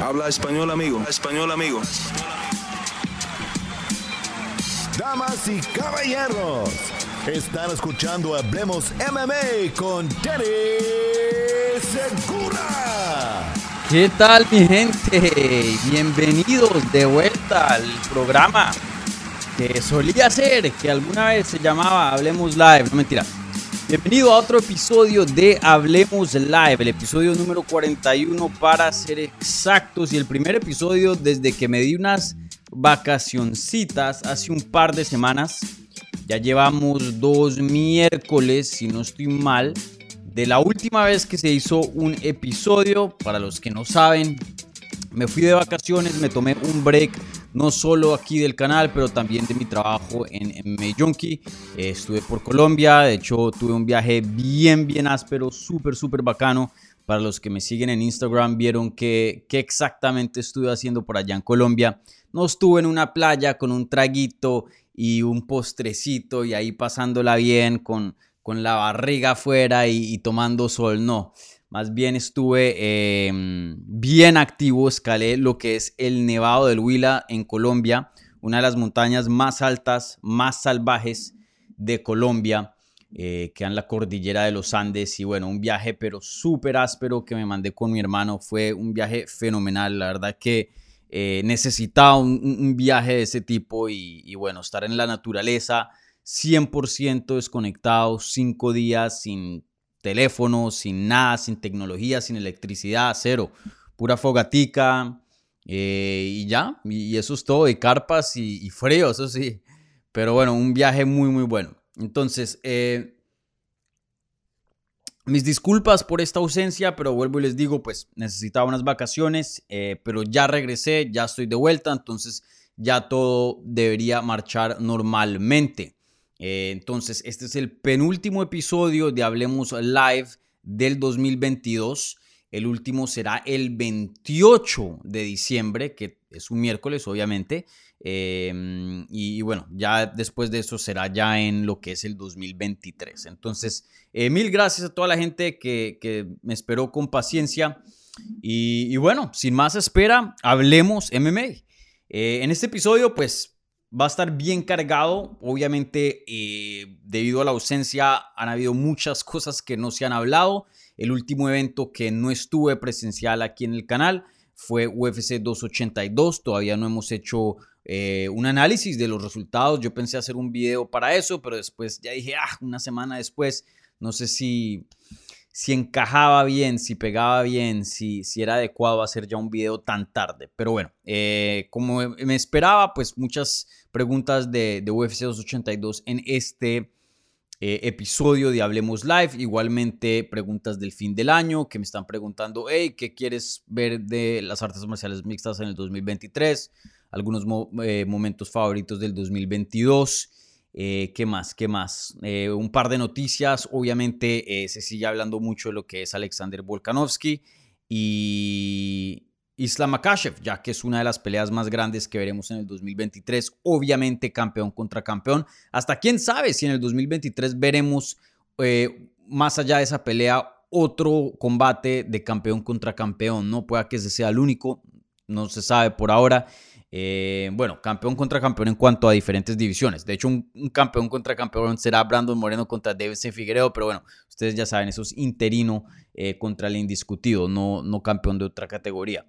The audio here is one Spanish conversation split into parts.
Habla español, amigo. Español, amigo. Damas y caballeros, están escuchando Hablemos MMA con Danny Segura. ¿Qué tal mi gente? Bienvenidos de vuelta al programa que solía ser, que alguna vez se llamaba Hablemos Live, no mentira. Bienvenido a otro episodio de Hablemos Live, el episodio número 41 para ser exactos y el primer episodio desde que me di unas vacacioncitas hace un par de semanas. Ya llevamos dos miércoles, si no estoy mal, de la última vez que se hizo un episodio. Para los que no saben, me fui de vacaciones, me tomé un break, no solo aquí del canal, pero también de mi trabajo en, en eh, estuve por Colombia, de hecho tuve un viaje bien, bien áspero, súper, súper bacano. Para los que me siguen en Instagram, vieron que, que exactamente estuve haciendo por allá en Colombia. No estuve en una playa con un traguito y un postrecito y ahí pasándola bien con, con la barriga afuera y tomando sol, no. Más bien estuve em, bien activo, escalé lo que es el Nevado del Huila en Colombia, una de las montañas más altas, más salvajes de Colombia, eh, que en la cordillera de los Andes. Y bueno, un viaje pero súper áspero que me mandé con mi hermano. Fue un viaje fenomenal, la verdad que eh, necesitaba un, viaje de ese tipo y, y bueno, estar en la naturaleza. 100% desconectado, cinco días sin teléfono, sin nada, sin tecnología, sin electricidad, cero. Pura fogatica eh, y ya. Y, eso es todo. Y carpas y, frío, eso sí. Pero bueno, un viaje muy, muy bueno. Entonces, eh, mis disculpas por esta ausencia, pero vuelvo y les digo, pues necesitaba unas vacaciones, eh, pero ya regresé, ya estoy de vuelta, entonces ya todo debería marchar normalmente. Eh, entonces, este es el penúltimo episodio de Hablemos Live del 2022. El último será el 28 de diciembre, que es un miércoles, obviamente. Em, y, bueno, ya después de eso será ya en lo que es el 2023. Entonces, eh, mil gracias a toda la gente que, me esperó con paciencia. Y, bueno, sin más espera, hablemos MMA. Eh, en este episodio, pues va a estar bien cargado. Obviamente, eh, debido a la ausencia, han habido muchas cosas que no se han hablado. El último evento que no estuve presencial aquí en el canal fue UFC 282. Todavía no hemos hecho eh, un análisis de los resultados. Yo pensé hacer un video para eso, pero después ya dije, ah, una semana después, no sé si si encajaba bien, si pegaba bien, si, si era adecuado hacer ya un video tan tarde. Pero bueno, eh, como me esperaba, pues muchas preguntas de, de UFC 282 en este eh, episodio de Hablemos Live. Igualmente preguntas del fin del año que me están preguntando, hey, ¿qué quieres ver de las artes marciales mixtas en el 2023? Algunos eh, momentos favoritos del 2022. Eh, ¿Qué más? ¿Qué más? Eh, un par de noticias. Obviamente eh, se sigue hablando mucho de lo que es Alexander Volkanovski y Islam Makashev, ya que es una de las peleas más grandes que veremos en el 2023. Obviamente campeón contra campeón. Hasta quién sabe si en el 2023 veremos más allá de esa pelea otro combate de campeón contra campeón. No pueda que ese sea el único. No se sabe por ahora. Eh, bueno, campeón contra campeón en cuanto a diferentes divisiones. De hecho, un, campeón contra campeón será Brandon Moreno contra Davidson Figueredo, pero bueno, ustedes ya saben, eso es interino eh, contra el indiscutido, no, no campeón de otra categoría.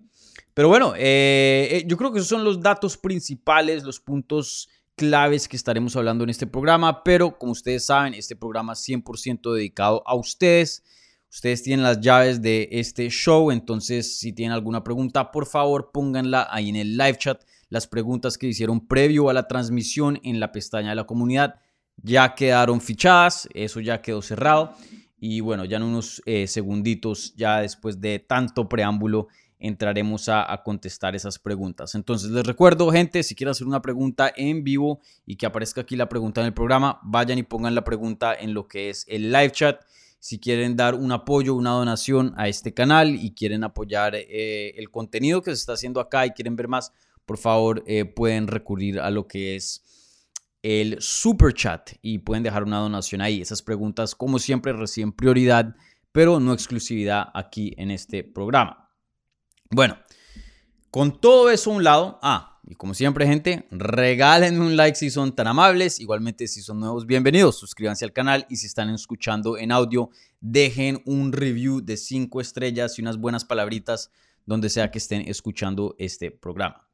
Pero bueno, eh, yo creo que esos son los datos principales, los puntos claves que estaremos hablando en este programa, pero como ustedes saben, este programa es 100% dedicado a ustedes. Ustedes tienen las llaves de este show, entonces si tienen alguna pregunta, por favor pónganla ahí en el live chat. Las preguntas que hicieron previo a la transmisión en la pestaña de la comunidad ya quedaron fichadas, eso ya quedó cerrado. Y bueno, ya en unos eh, segunditos, ya después de tanto preámbulo, entraremos a, a, contestar esas preguntas. Entonces les recuerdo, gente, si quieren hacer una pregunta en vivo y que aparezca aquí la pregunta en el programa, vayan y pongan la pregunta en lo que es el live chat si quieren dar un apoyo, una donación a este canal y quieren apoyar eh, el contenido que se está haciendo acá y quieren ver más, por favor eh, pueden recurrir a lo que es el super chat y pueden dejar una donación ahí. Esas preguntas, como siempre, reciben prioridad, pero no exclusividad aquí en este programa. Bueno, con todo eso a un lado, ah, y como siempre, gente, regálenme un like si son tan amables. Igualmente, si son nuevos, bienvenidos. Suscríbanse al canal y si están escuchando en audio, dejen un review de 5 estrellas y unas buenas palabritas donde sea que estén escuchando este programa.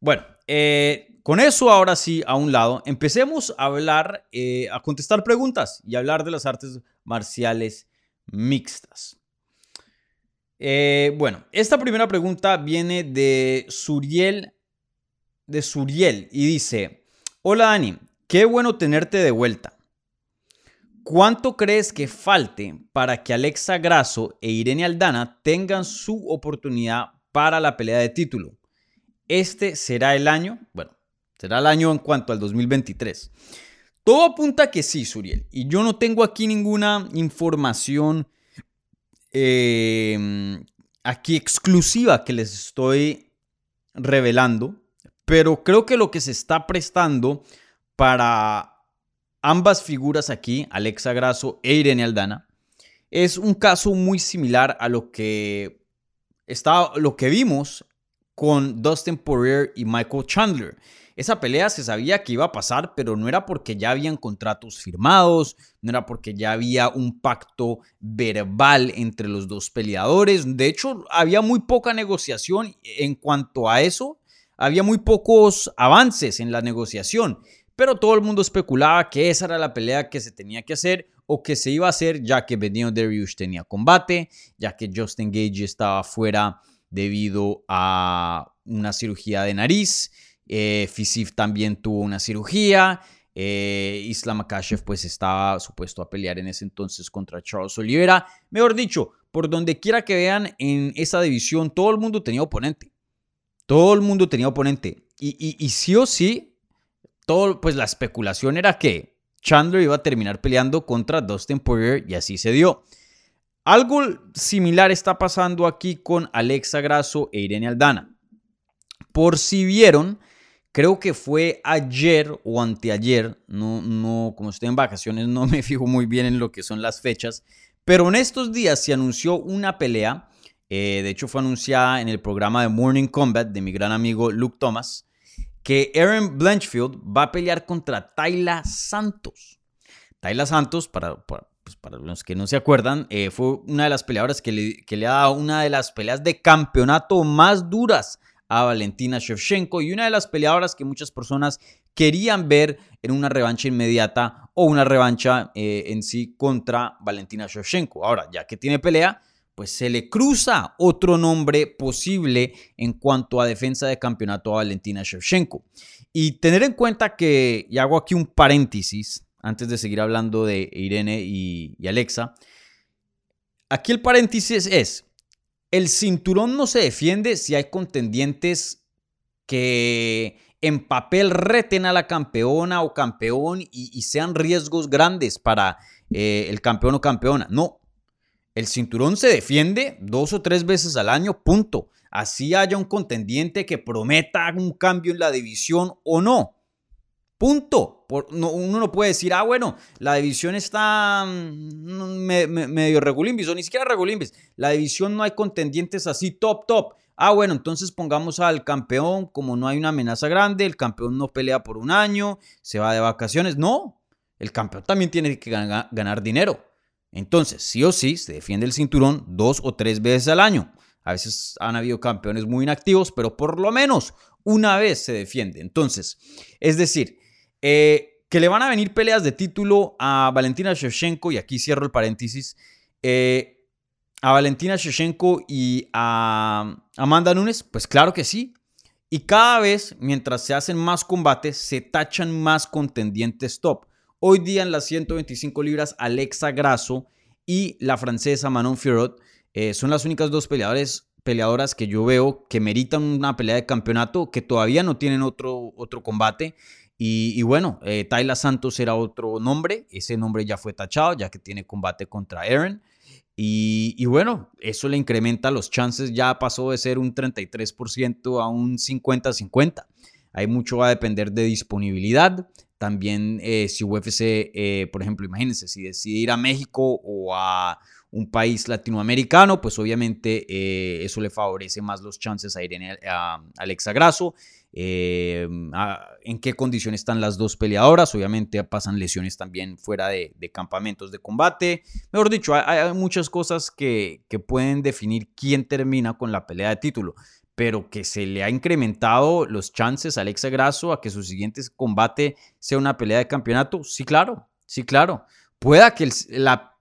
Bueno, eh, con eso ahora sí a un lado, empecemos a hablar, eh, a contestar preguntas y hablar de las artes marciales mixtas. Eh, bueno, esta primera pregunta viene de Suriel, de Suriel y dice, hola Dani, qué bueno tenerte de vuelta. ¿Cuánto crees que falte para que Alexa Grasso e Irene Aldana tengan su oportunidad para la pelea de título? Este será el año, bueno, será el año en cuanto al 2023. Todo apunta a que sí, Suriel. Y yo no tengo aquí ninguna información Em, aquí exclusiva que les estoy revelando, pero creo que lo que se está prestando para ambas figuras aquí, Alexa Grasso e Irene Aldana, es un caso muy similar a lo que, está, lo que vimos con Dustin Poirier y Michael Chandler. Esa pelea se sabía que iba a pasar, pero no era porque ya habían contratos firmados, no era porque ya había un pacto verbal entre los dos peleadores. De hecho, había muy poca negociación en cuanto a eso. Había muy pocos avances en la negociación, pero todo el mundo especulaba que esa era la pelea que se tenía que hacer o que se iba a hacer ya que Benio Dariush tenía combate, ya que Justin Gage estaba fuera debido a una cirugía de nariz eh, Fisif también tuvo una cirugía. Eh, Islam Akashev pues estaba supuesto a pelear en ese entonces contra Charles Oliveira. Mejor dicho, por donde quiera que vean en esa división, todo el mundo tenía oponente. Todo el mundo tenía oponente. Y, sí o sí, todo, pues la especulación era que Chandler iba a terminar peleando contra Dustin Poirier y así se dio. Algo similar está pasando aquí con Alexa Grasso e Irene Aldana. Por si vieron, Creo que fue ayer o anteayer, no, no, como estoy en vacaciones, no me fijo muy bien en lo que son las fechas, pero en estos días se anunció una pelea, eh, de hecho fue anunciada en el programa de Morning Combat de mi gran amigo Luke Thomas, que Aaron Blanchfield va a pelear contra Tayla Santos. Tayla Santos, para, pues, los que no se acuerdan, eh, fue una de las peleadoras que le, que le ha dado una de las peleas de campeonato más duras a Valentina Shevchenko y una de las peleadoras que muchas personas querían ver en una revancha inmediata o una revancha eh, en sí contra Valentina Shevchenko. Ahora, ya que tiene pelea, pues se le cruza otro nombre posible en cuanto a defensa de campeonato a Valentina Shevchenko. Y tener en cuenta que, y hago aquí un paréntesis antes de seguir hablando de Irene y Alexa, aquí el paréntesis es, el cinturón no se defiende si hay contendientes que en papel reten a la campeona o campeón y, sean riesgos grandes para eh, el campeón o campeona. No, el cinturón se defiende dos o tres veces al año, punto. Así haya un contendiente que prometa un cambio en la división o no. Punto. uno no puede decir, ah, bueno, la división está mm, medio regulimbis, o ni siquiera regulimbis. La división no hay contendientes así top, top. Ah, bueno, entonces pongamos al campeón, como no hay una amenaza grande, el campeón no pelea por un año, se va de vacaciones. No, el campeón también tiene que ganar dinero. Entonces, sí o sí, se defiende el cinturón dos o tres veces al año. A veces han habido campeones muy inactivos, pero por lo menos una vez se defiende. Entonces, es decir, eh, que le van a venir peleas de título a Valentina Shevchenko, y aquí cierro el paréntesis, eh, a Valentina Shevchenko y a Amanda Nunes, pues claro que sí. Y cada vez, mientras se hacen más combates, se tachan más contendientes top. Hoy día en las 125 libras, Alexa Grasso y la francesa Manon Fiorot eh, son las únicas dos peleadores, peleadoras que yo veo que meritan una pelea de campeonato, que todavía no tienen otro, otro combate y, bueno, eh, Tayla Santos era otro nombre, ese nombre ya fue tachado, ya que tiene combate contra Aaron. Y, bueno, eso le incrementa los chances, ya pasó de ser un 33% a un 50-50. Hay mucho va a depender de disponibilidad. También eh, si UFC, eh, por ejemplo, imagínense, si decide ir a México o a, un país latinoamericano, pues obviamente eh, eso le favorece más los chances a Irene a Alexa Grasso. Eh, en qué condiciones están las dos peleadoras. Obviamente pasan lesiones también fuera de, campamentos de combate. Mejor dicho, hay, muchas cosas que, que, pueden definir quién termina con la pelea de título. Pero que se le ha incrementado los chances a Alexa Grasso a que su siguiente combate sea una pelea de campeonato. Sí, claro, sí, claro. Pueda que la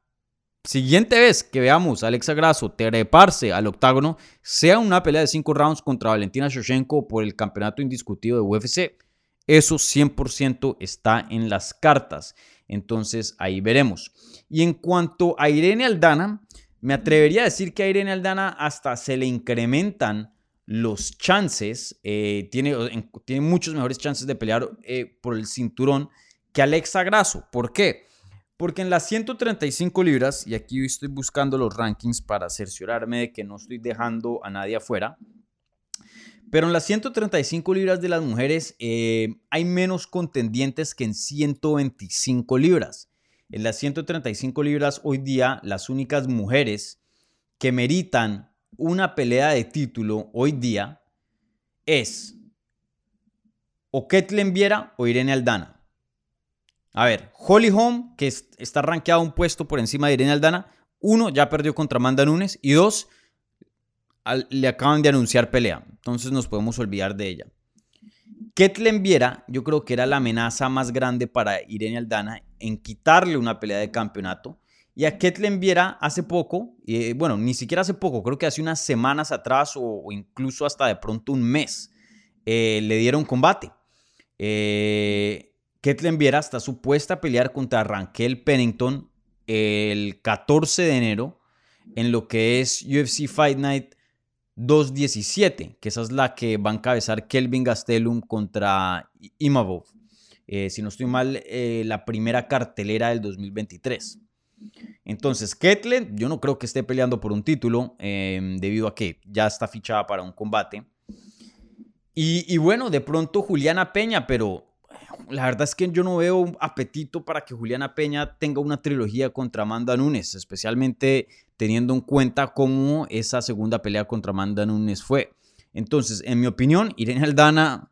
siguiente vez que veamos a Alexa Grasso treparse al octágono sea una pelea de cinco rounds contra Valentina Shoshenko por el campeonato indiscutido de UFC. Eso 100% está en las cartas. Entonces ahí veremos. Y en cuanto a Irene Aldana, me atrevería a decir que a Irene Aldana hasta se le incrementan los chances. Eh, tiene, tiene muchos mejores chances de pelear eh, por el cinturón que Alexa Grasso. ¿Por qué? Porque en las 135 libras, y aquí estoy buscando los rankings para cerciorarme de que no estoy dejando a nadie afuera, pero en las 135 libras de las mujeres eh, hay menos contendientes que en 125 libras. En las 135 libras hoy día las únicas mujeres que meritan una pelea de título hoy día es o Ketlen Viera o Irene Aldana. A ver, Holly Holm, que está rankeado un puesto por encima de Irene Aldana, uno, ya perdió contra Amanda Nunes y dos, le acaban de anunciar pelea. Entonces nos podemos olvidar de ella. Ketlen Viera, yo creo que era la amenaza más grande para Irene Aldana en quitarle una pelea de campeonato. Y a Ketlen Viera hace poco, eh, bueno, ni siquiera hace poco, creo que hace unas semanas atrás o, incluso hasta de pronto un mes, eh, le dieron combate. Eh, Ketlen Viera está supuesta a pelear contra Raquel Pennington el 14 de enero en lo que es UFC Fight Night 217, que esa es la que va a encabezar Kelvin Gastelum contra Imavov. Eh, si no estoy mal, la primera cartelera del 2023. Entonces, Ketlen, yo no creo que esté peleando por un título, em, debido a que ya está fichada para un combate. Y, bueno, de pronto Juliana Peña, pero la verdad es que yo no veo apetito para que Juliana Peña tenga una trilogía contra Amanda Nunes, especialmente teniendo en cuenta cómo esa segunda pelea contra Amanda Nunes fue. Entonces, en mi opinión, Irene Aldana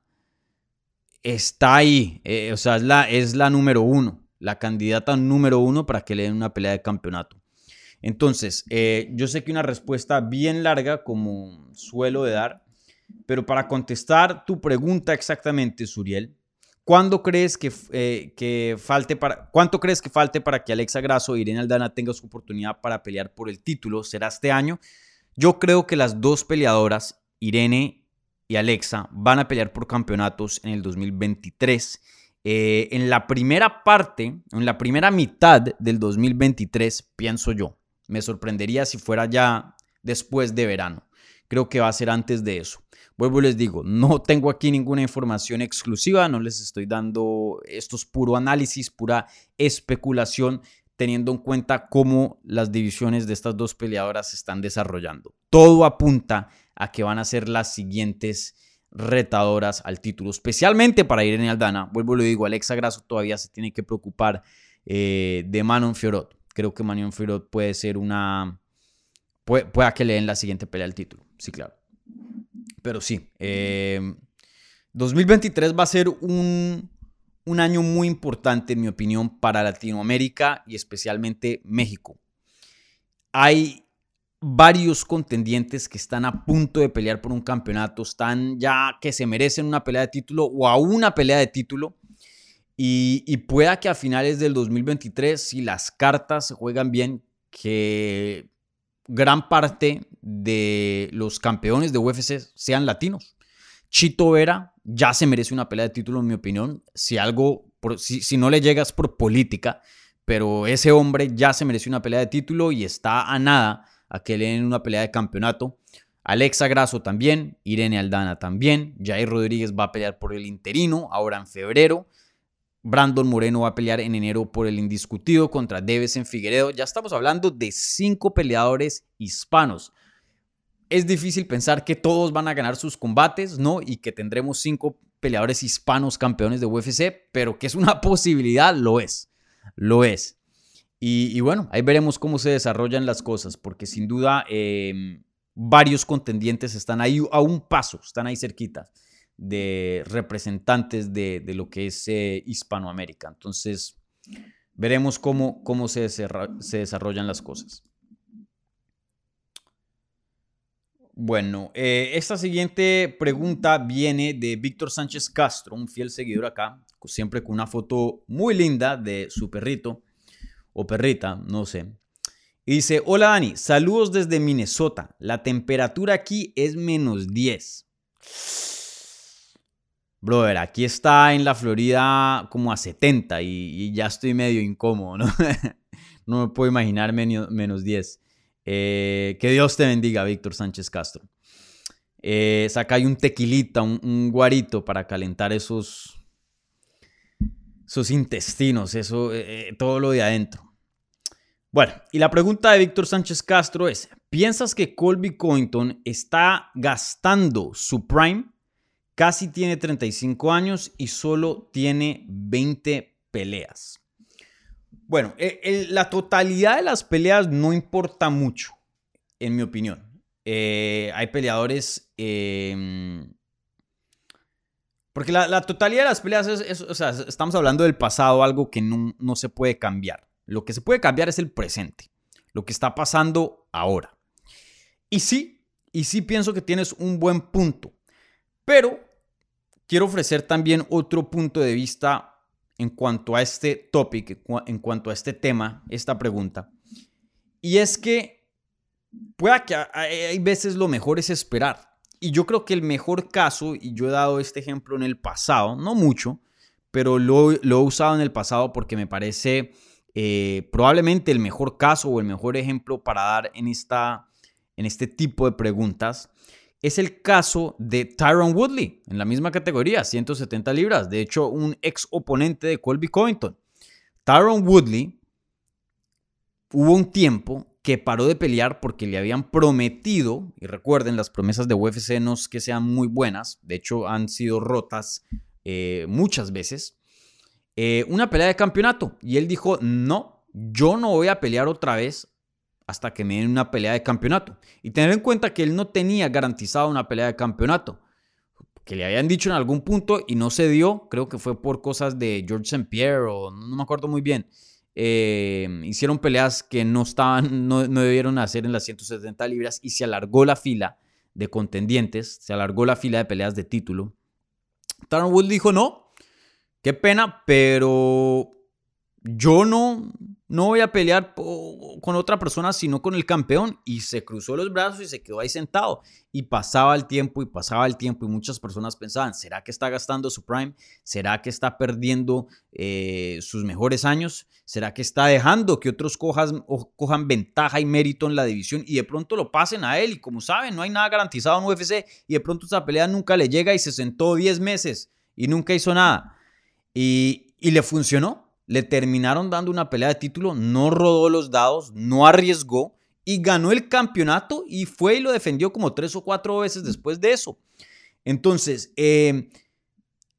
está ahí, eh, o sea, es la, es la número uno, la candidata número uno para que le den una pelea de campeonato. Entonces, eh, yo sé que una respuesta bien larga, como suelo de dar, pero para contestar tu pregunta exactamente, Suriel, ¿Cuándo crees que, eh, que, falte para, ¿Cuánto crees que falte para que Alexa Grasso e Irene Aldana tengan su oportunidad para pelear por el título? ¿Será este año? Yo creo que las dos peleadoras, Irene y Alexa, van a pelear por campeonatos en el 2023. Eh, en la primera parte, en la primera mitad del 2023, pienso yo. Me sorprendería si fuera ya después de verano. Creo que va a ser antes de eso. Vuelvo y les digo, no tengo aquí ninguna información exclusiva, no les estoy dando, esto es puro análisis, pura especulación, teniendo en cuenta cómo las divisiones de estas dos peleadoras se están desarrollando. Todo apunta a que van a ser las siguientes retadoras al título, especialmente para Irene Aldana. Vuelvo y le digo, Alexa Grasso todavía se tiene que preocupar eh, de Manon Fiorot. Creo que Manon Fiorot puede ser una... Puede, pueda que le den la siguiente pelea al título, sí, claro. Pero sí, 2023 em, va a ser un, un año muy importante, en mi opinión, para Latinoamérica y especialmente México. Hay varios contendientes que están a punto de pelear por un campeonato, están ya que se merecen una pelea de título o a una pelea de título. Y, pueda que a finales del 2023, si las cartas se juegan bien, que gran parte de los campeones de UFC sean latinos. Chito Vera ya se merece una pelea de título, en mi opinión. Si algo, si, no le llegas por política, pero ese hombre ya se merece una pelea de título y está a nada a que le den una pelea de campeonato. Alexa Grasso también, Irene Aldana también, Jair Rodríguez va a pelear por el interino ahora en febrero. Brandon Moreno va a pelear en enero por el indiscutido contra en Figueredo. Ya estamos hablando de cinco peleadores hispanos. Es difícil pensar que todos van a ganar sus combates, ¿no? Y que tendremos cinco peleadores hispanos campeones de UFC, pero que es una posibilidad, lo es. Lo es. Y, bueno, ahí veremos cómo se desarrollan las cosas, porque sin duda em, varios contendientes están ahí a un paso, están ahí cerquita de representantes de, lo que es eh, Hispanoamérica. Entonces, veremos cómo, cómo se, desarrollan las cosas. Bueno, eh, esta siguiente pregunta viene de Víctor Sánchez Castro, un fiel seguidor acá, siempre con una foto muy linda de su perrito o perrita, no sé. Y dice, hola Dani, saludos desde Minnesota. La temperatura aquí es menos 10. Brother, aquí está en la Florida como a 70 y, ya estoy medio incómodo, ¿no? no me puedo imaginar menos, menos 10. Eh, que Dios te bendiga, Víctor Sánchez Castro. Eh, saca ahí un tequilita, un, guarito para calentar esos, esos intestinos, eso, eh, todo lo de adentro. Bueno, y la pregunta de Víctor Sánchez Castro es, ¿piensas que Colby Cointon está gastando su prime? Casi tiene 35 años y solo tiene 20 peleas. Bueno, e, la totalidad de las peleas no importa mucho, en mi opinión. Eh, hay peleadores... Em, porque la, totalidad de las peleas es, o sea, estamos hablando del pasado, algo que no, no se puede cambiar. Lo que se puede cambiar es el presente, lo que está pasando ahora. Y sí, y sí pienso que tienes un buen punto, pero quiero ofrecer también otro punto de vista en cuanto a este topic, en cuanto a este tema, esta pregunta. Y es que pueda que hay veces lo mejor es esperar. Y yo creo que el mejor caso, y yo he dado este ejemplo en el pasado, no mucho, pero lo, he usado en el pasado porque me parece eh, probablemente el mejor caso o el mejor ejemplo para dar en, esta, en este tipo de preguntas es el caso de Tyron Woodley, en la misma categoría, 170 libras. De hecho, un ex oponente de Colby Covington. Tyron Woodley hubo un tiempo que paró de pelear porque le habían prometido, y recuerden, las promesas de UFC no es que sean muy buenas, de hecho han sido rotas eh, muchas veces, eh, una pelea de campeonato. Y él dijo, no, yo no voy a pelear otra vez hasta que me den una pelea de campeonato. Y tener en cuenta que él no tenía garantizado una pelea de campeonato, que le habían dicho en algún punto y no se dio, creo que fue por cosas de George St. Pierre o no me acuerdo muy bien. Eh, hicieron peleas que no estaban, no, debieron hacer en las 170 libras y se alargó la fila de contendientes, se alargó la fila de peleas de título. Taron Wood dijo no, qué pena, pero yo no, no voy a pelear con otra persona sino con el campeón. Y se cruzó los brazos y se quedó ahí sentado. Y pasaba el tiempo y pasaba el tiempo y muchas personas pensaban, ¿será que está gastando su prime? ¿Será que está perdiendo eh, sus mejores años? ¿Será que está dejando que otros cojan, cojan ventaja y mérito en la división y de pronto lo pasen a él? Y como saben, no hay nada garantizado en UFC y de pronto esa pelea nunca le llega y se sentó 10 meses y nunca hizo nada. Y, le funcionó le terminaron dando una pelea de título, no rodó los dados, no arriesgó y ganó el campeonato y fue y lo defendió como tres o cuatro veces después de eso. Entonces, eh,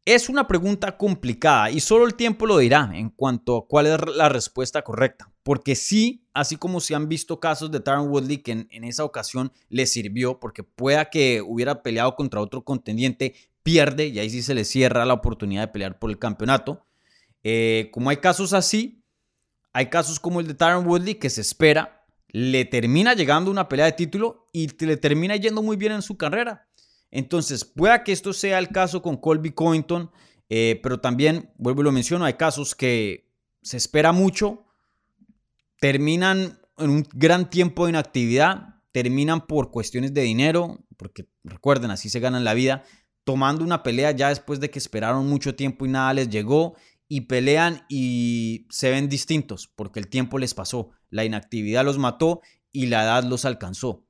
es una pregunta complicada y solo el tiempo lo dirá en cuanto a cuál es la respuesta correcta. Porque sí, así como se han visto casos de Tyron Woodley que en esa ocasión le sirvió, porque pueda que hubiera peleado contra otro contendiente, pierde y ahí sí se le cierra la oportunidad de pelear por el campeonato. Eh, como hay casos así, hay casos como el de Tyron Woodley que se espera, le termina llegando una pelea de título y le termina yendo muy bien en su carrera. Entonces, pueda que esto sea el caso con Colby Covington, eh, pero también, vuelvo y lo menciono, hay casos que se espera mucho, terminan en un gran tiempo de inactividad, terminan por cuestiones de dinero, porque recuerden, así se ganan la vida, tomando una pelea ya después de que esperaron mucho tiempo y nada les llegó y pelean y se ven distintos porque el tiempo les pasó, la inactividad los mató y la edad los alcanzó.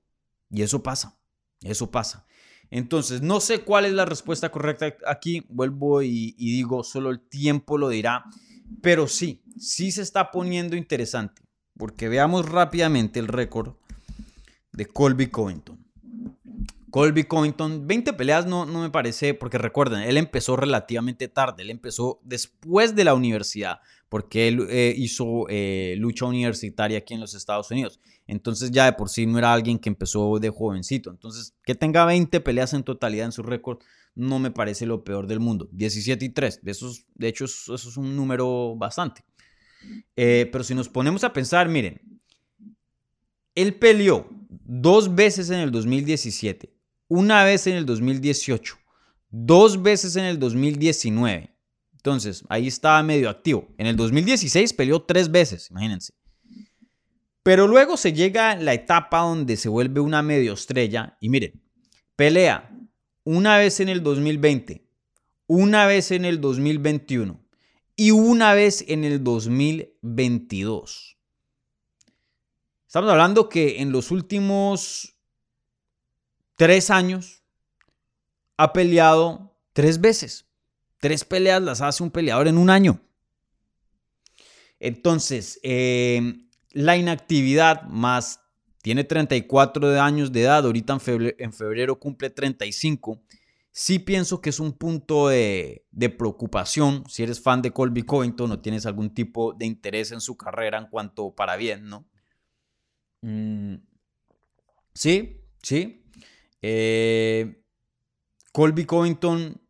Y eso pasa, eso pasa. Entonces, no sé cuál es la respuesta correcta aquí, vuelvo y, digo, solo el tiempo lo dirá, pero sí, sí se está poniendo interesante, porque veamos rápidamente el récord de Colby Covington. Colby Covington, 20 peleas no, no me parece, porque recuerden, él empezó relativamente tarde, él empezó después de la universidad, porque él eh, hizo eh, lucha universitaria aquí en los Estados Unidos. Entonces ya de por sí no era alguien que empezó de jovencito. Entonces, que tenga 20 peleas en totalidad en su récord no me parece lo peor del mundo. 17 y 3, de, esos, de hecho eso, es un número bastante. Eh, pero si nos ponemos a pensar, miren, él peleó dos veces en el 2017, una vez en el 2018, dos veces en el 2019. Entonces, ahí estaba medio activo. En el 2016 peleó tres veces, imagínense. Pero luego se llega la etapa donde se vuelve una medio estrella y miren, pelea una vez en el 2020, una vez en el 2021 y una vez en el 2022. Estamos hablando que en los últimos tres años ha peleado tres veces. Tres peleas las hace un peleador en un año. Entonces, eh, la inactividad más tiene 34 años de edad, ahorita en febrero, en febrero cumple 35. Sí pienso que es un punto de, preocupación si eres fan de Colby Covington o tienes algún tipo de interés en su carrera en cuanto para bien, ¿no? Mm, sí, sí. Eh, Colby Covington,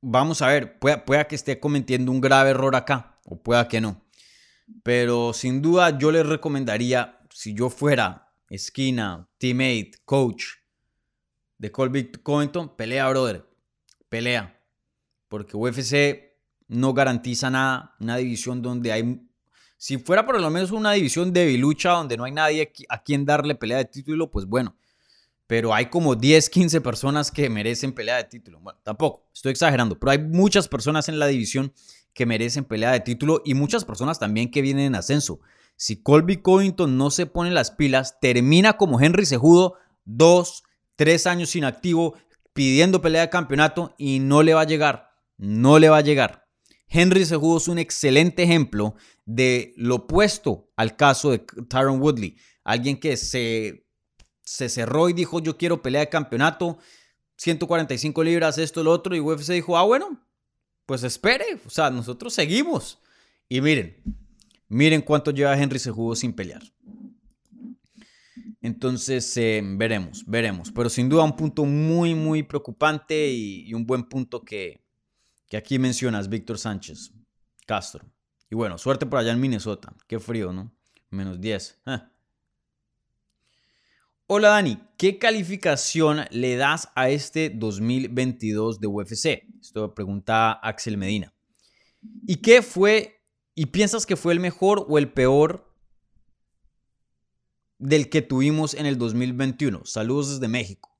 vamos a ver, pueda, pueda que esté cometiendo un grave error acá o pueda que no. Pero sin duda yo les recomendaría, si yo fuera esquina, teammate, coach de Colby Covington, pelea, brother. Pelea. Porque UFC no garantiza nada. Una división donde hay... Si fuera por lo menos una división de bilucha donde no hay nadie a quien darle pelea de título, pues bueno. Pero hay como 10, 15 personas que merecen pelea de título. Bueno, tampoco, estoy exagerando, pero hay muchas personas en la división que merecen pelea de título y muchas personas también que vienen en ascenso. Si Colby Covington no se pone las pilas, termina como Henry Sejudo, dos, tres años inactivo, pidiendo pelea de campeonato y no le va a llegar. No le va a llegar. Henry Sejudo es un excelente ejemplo de lo opuesto al caso de Tyron Woodley. Alguien que se, se cerró y dijo yo quiero pelea de campeonato, 145 libras, esto, lo otro, y UFC dijo, ah, bueno, pues espere, o sea, nosotros seguimos. Y miren, miren cuánto lleva Henry Sejudo sin pelear. Entonces, eh, veremos, veremos. Pero sin duda un punto muy, muy preocupante y, un buen punto que, que aquí mencionas, Víctor Sánchez Castro. Y bueno, suerte por allá en Minnesota. Qué frío, ¿no? Menos 10. Hola Dani, ¿qué calificación le das a este 2022 de UFC? Esto pregunta Axel Medina. ¿Y qué fue, y piensas que fue el mejor o el peor del que tuvimos en el 2021? Saludos desde México.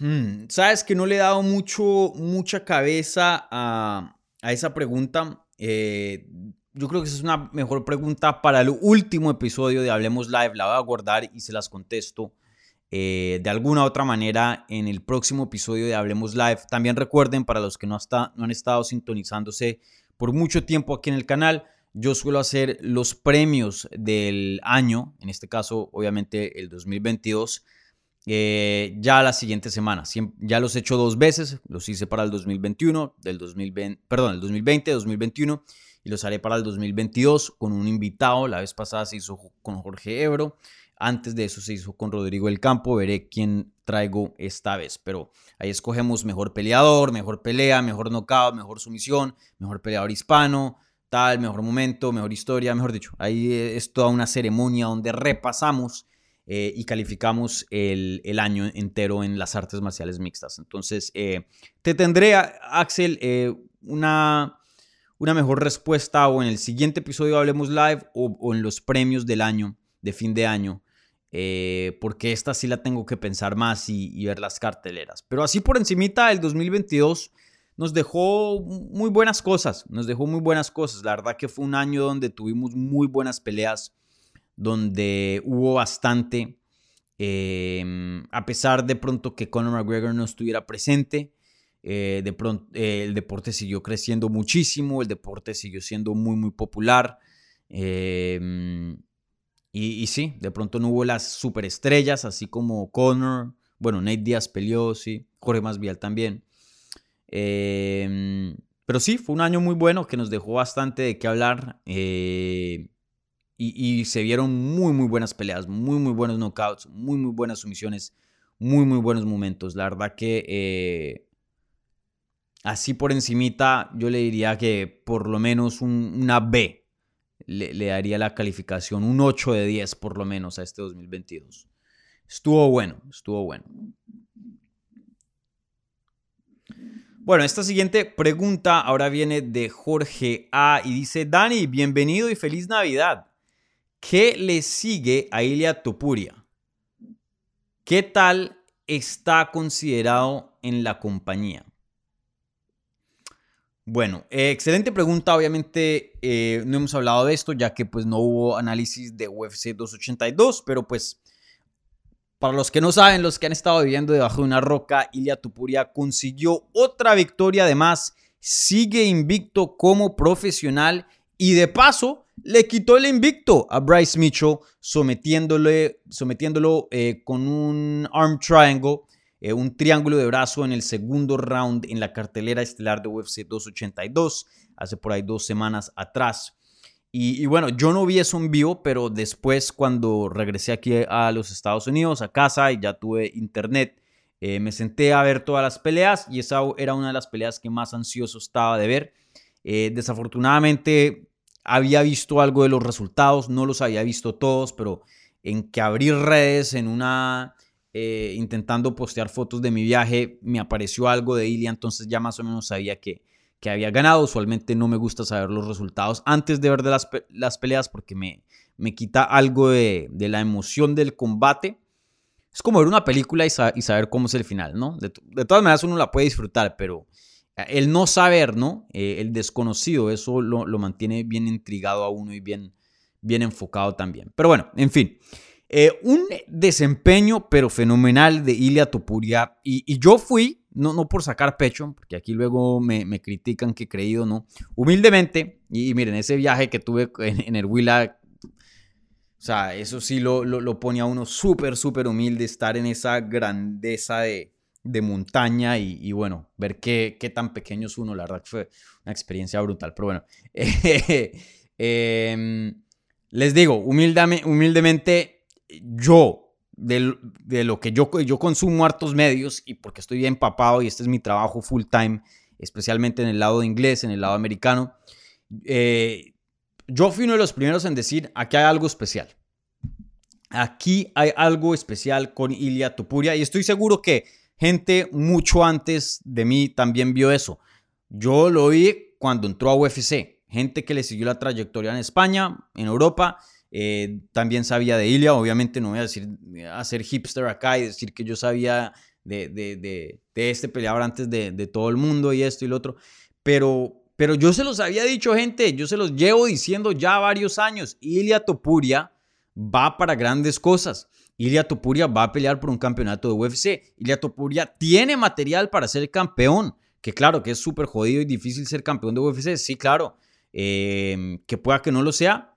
Hmm, Sabes que no le he dado mucho, mucha cabeza a, a esa pregunta. Eh, yo creo que esa es una mejor pregunta para el último episodio de Hablemos Live. La voy a guardar y se las contesto eh, de alguna otra manera en el próximo episodio de Hablemos Live. También recuerden, para los que no, no han estado sintonizándose por mucho tiempo aquí en el canal, yo suelo hacer los premios del año, en este caso obviamente el 2022, eh, ya la siguiente semana. ya los he hecho dos veces, los hice para el 2021, del 2020, perdón, el 2020, 2021 y los haré para el 2022 con un invitado. La vez pasada se hizo con Jorge Ebro. Antes de eso se hizo con Rodrigo del Campo. Veré quién traigo esta vez. Pero ahí escogemos mejor peleador, mejor pelea, mejor knockout, mejor sumisión, mejor peleador hispano, tal, mejor momento, mejor historia, mejor dicho. Ahí es toda una ceremonia donde repasamos eh, y calificamos el, año entero en las artes marciales mixtas. Entonces, eh, te tendré, Axel, eh, una una mejor respuesta o en el siguiente episodio Hablemos Live o, en los premios del año, de fin de año, eh, porque esta sí la tengo que pensar más y, ver las carteleras. Pero así por encimita, el 2022 nos dejó muy buenas cosas, nos dejó muy buenas cosas. La verdad que fue un año donde tuvimos muy buenas peleas, donde hubo bastante, eh, a pesar de pronto que Conor McGregor no estuviera presente. Eh, de pronto, eh, el deporte siguió creciendo muchísimo, el deporte siguió siendo muy, muy popular. Em, Y, sí, de pronto no hubo las superestrellas, así como Connor, bueno, Nate Díaz peleó, sí, Jorge Masvidal también. Em, pero sí, fue un año muy bueno que nos dejó bastante de qué hablar. Eh, y, se vieron muy, muy buenas peleas, muy, muy buenos knockouts, muy, muy buenas sumisiones, muy, muy buenos momentos. La verdad que así por encimita yo le diría que por lo menos una B le, le, daría la calificación, un 8 de 10 por lo menos a este 2022. Estuvo bueno, estuvo bueno. Bueno, esta siguiente pregunta ahora viene de Jorge A y dice, Dani, bienvenido y feliz Navidad. ¿Qué le sigue a Ilia Topuria? ¿Qué tal está considerado en la compañía? Bueno, excelente pregunta. Obviamente eh, no hemos hablado de esto ya que pues no hubo análisis de UFC 282, pero pues para los que no saben, los que han estado viviendo debajo de una roca, Ilia Tupuria consiguió otra victoria además, sigue invicto como profesional y de paso le quitó el invicto a Bryce Mitchell, sometiéndole, sometiéndolo eh, con un arm triangle, eh, un triángulo de brazo en el segundo round en la cartelera estelar de UFC 282, hace por ahí dos semanas atrás. Y, bueno, yo no vi eso en vivo, pero después cuando regresé aquí a los Estados Unidos, a casa y ya tuve internet, eh, me senté a ver todas las peleas y esa era una de las peleas que más ansioso estaba de ver. desafortunadamente había visto algo de los resultados, no los había visto todos, pero en que abrir redes en una... Eh, intentando postear fotos de mi viaje, me apareció algo de Ilia, entonces ya más o menos sabía que, que había ganado. Usualmente no me gusta saber los resultados antes de ver las, las peleas porque me, me quita algo de, de, la emoción del combate. Es como ver una película y, saber cómo es el final, ¿no? De, todas maneras uno la puede disfrutar, pero el no saber, ¿no? Eh, el desconocido, eso lo, mantiene bien intrigado a uno y bien, bien enfocado también. Pero bueno, en fin. Eh, un desempeño, pero fenomenal de Ilia Topuria. Y, yo fui, no, no por sacar pecho, porque aquí luego me, critican que he creído, ¿no? Humildemente, y, miren, ese viaje que tuve en, el Huila, o sea, eso sí lo, lo, lo pone a uno súper, súper humilde estar en esa grandeza de, de montaña y, bueno, ver qué, qué, tan pequeño es uno, la verdad fue una experiencia brutal. Pero bueno, em, les digo, humildemente, yo, de, de, lo que yo, yo consumo hartos medios y porque estoy bien empapado y este es mi trabajo full time, especialmente en el lado de inglés, en el lado americano, eh, yo fui uno de los primeros en decir, aquí hay algo especial. Aquí hay algo especial con Ilia Tupuria y estoy seguro que gente mucho antes de mí también vio eso. Yo lo vi cuando entró a UFC. Gente que le siguió la trayectoria en España, en Europa. Eh, también sabía de Ilia. Obviamente no voy a decir hacer hipster acá y decir que yo sabía de, de, de, de este peleador antes de, todo el mundo y esto y lo otro. Pero, pero yo se los había dicho, gente. Yo se los llevo diciendo ya varios años. Ilia Topuria va para grandes cosas. Ilia Topuria va a pelear por un campeonato de UFC. Ilia Topuria tiene material para ser campeón. Que claro, que es súper jodido y difícil ser campeón de UFC. Sí, claro. Em, que pueda que no lo sea,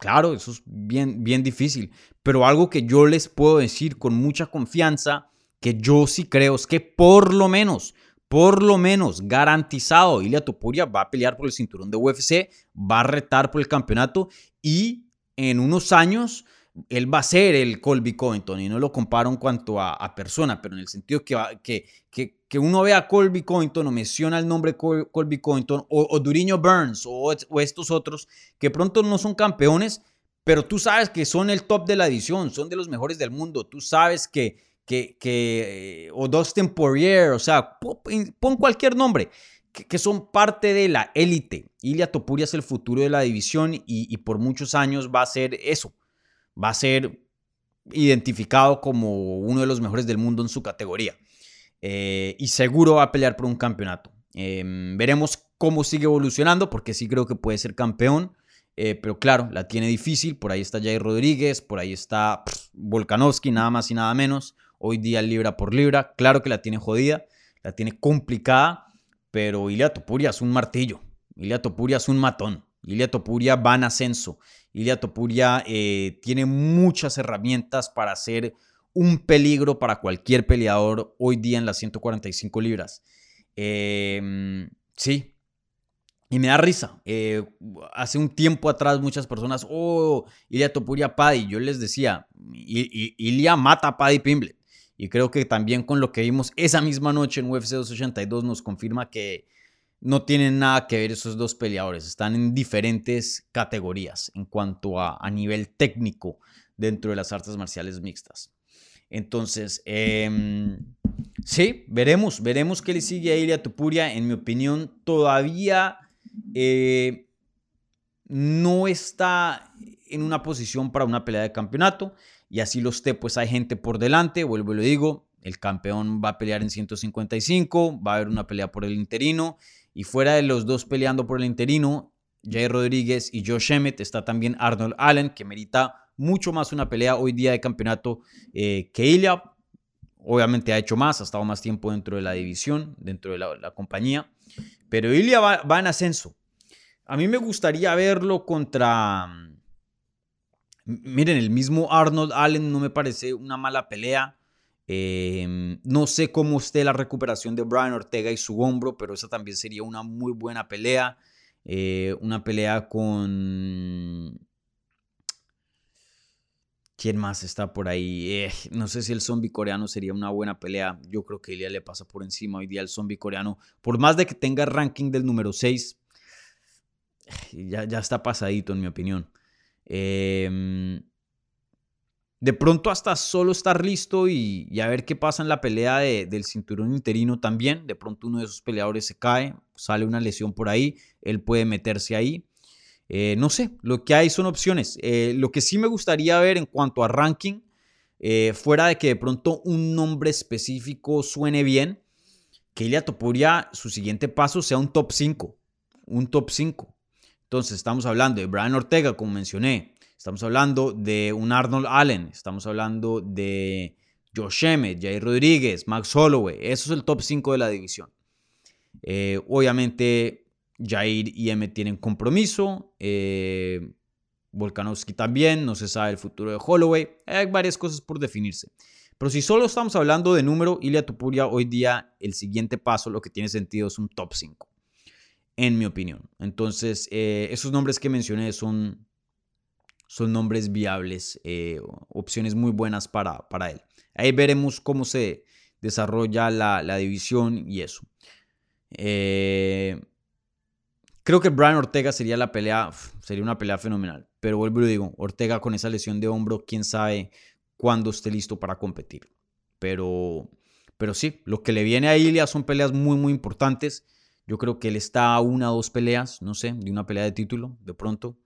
claro, eso es bien, bien difícil. Pero algo que yo les puedo decir con mucha confianza, que yo sí creo, es que por lo menos, por lo menos garantizado, Ilia Topuria va a pelear por el cinturón de UFC, va a retar por el campeonato y en unos años él va a ser el Colby Covington y no lo comparo en cuanto a, persona, pero en el sentido que, que, que, uno ve a Colby Covington o menciona el nombre Colby Covington o, o Duriño Burns o, estos otros que pronto no son campeones, pero tú sabes que son el top de la edición, son de los mejores del mundo, tú sabes que, que, que eh, o Dustin Poirier, o sea, pon cualquier nombre, que, son parte de la élite. Ilia Topuria es el futuro de la división y por muchos años va a ser eso va a ser identificado como uno de los mejores del mundo en su categoría. Eh, y seguro va a pelear por un campeonato. Em, veremos cómo sigue evolucionando, porque sí creo que puede ser campeón. Eh, pero claro, la tiene difícil. Por ahí está Jair Rodríguez, por ahí está Volkanovski, nada más y nada menos. Hoy día libra por libra. Claro que la tiene jodida, la tiene complicada. Pero Ilia Topuria es un martillo. Ilia Topuria es un matón. Ilia Topuria va en ascenso. Ilia Topuria eh, tiene muchas herramientas para ser un peligro para cualquier peleador hoy día en las 145 libras. Em, sí. Y me da risa. Eh, hace un tiempo atrás muchas personas, oh, Ilia Topuria Paddy. Yo les decía, Ilia mata a Paddy Pimble. Y creo que también con lo que vimos esa misma noche en UFC 282 nos confirma que no tienen nada que ver esos dos peleadores. Están en diferentes categorías en cuanto a, a nivel técnico dentro de las artes marciales mixtas. Entonces, em, sí, veremos, veremos qué le sigue a Ilia Tupuria. En mi opinión, todavía eh, no está en una posición para una pelea de campeonato. Y así lo esté, pues hay gente por delante, vuelvo y lo digo, el campeón va a pelear en 155, va a haber una pelea por el interino. Y fuera de los dos peleando por el interino, Jay Rodríguez y Josh Emmett, está también Arnold Allen, que merita mucho más una pelea hoy día de campeonato eh, que Ilya. Obviamente ha hecho más, ha estado más tiempo dentro de la división, dentro de la, compañía. Pero Ilya va, en ascenso. A mí me gustaría verlo contra... Miren, el mismo Arnold Allen no me parece una mala pelea. Em, no sé cómo esté la recuperación de Brian Ortega y su hombro, pero esa también sería una muy buena pelea. Eh, una pelea con ¿Quién más está por ahí? Eh, no sé si el zombie coreano sería una buena pelea. Yo creo que Ilya le pasa por encima hoy día al zombie coreano. Por más de que tenga ranking del número 6, ya, ya está pasadito en mi opinión. Em, de pronto hasta solo estar listo y, a ver qué pasa en la pelea del cinturón interino también. De pronto uno de esos peleadores se cae, sale una lesión por ahí, él puede meterse ahí. Eh, no sé, lo que hay son opciones. Eh, lo que sí me gustaría ver en cuanto a ranking, eh, fuera de que de pronto un nombre específico suene bien, que Ilia Topuria, su siguiente paso sea un top 5. Un top 5. Entonces, estamos hablando de Brian Ortega, como mencioné. Estamos hablando de un Arnold Allen. Estamos hablando de Josh Emmett, Jay Rodríguez, Max Holloway. Eso es el top 5 de la división. obviamente, Jair y M tienen compromiso. Eh, Volkanovski también. No se sabe el futuro de Holloway. Hay varias cosas por definirse. Pero si solo estamos hablando de número, Ilia Tupuria hoy día el siguiente paso, lo que tiene sentido es un top 5. En mi opinión. Entonces, eh, esos nombres que mencioné son, son nombres viables, eh, opciones muy buenas para, para él. Ahí veremos cómo se desarrolla la, la división y eso. Eh, Creo que Brian Ortega sería la pelea, sería una pelea fenomenal. Pero vuelvo y digo, Ortega con esa lesión de hombro, quién sabe cuándo esté listo para competir. Pero, pero sí, lo que le viene a Ilya son peleas muy, muy importantes. Yo creo que él está a una o dos peleas, no sé, de una pelea de título, de pronto.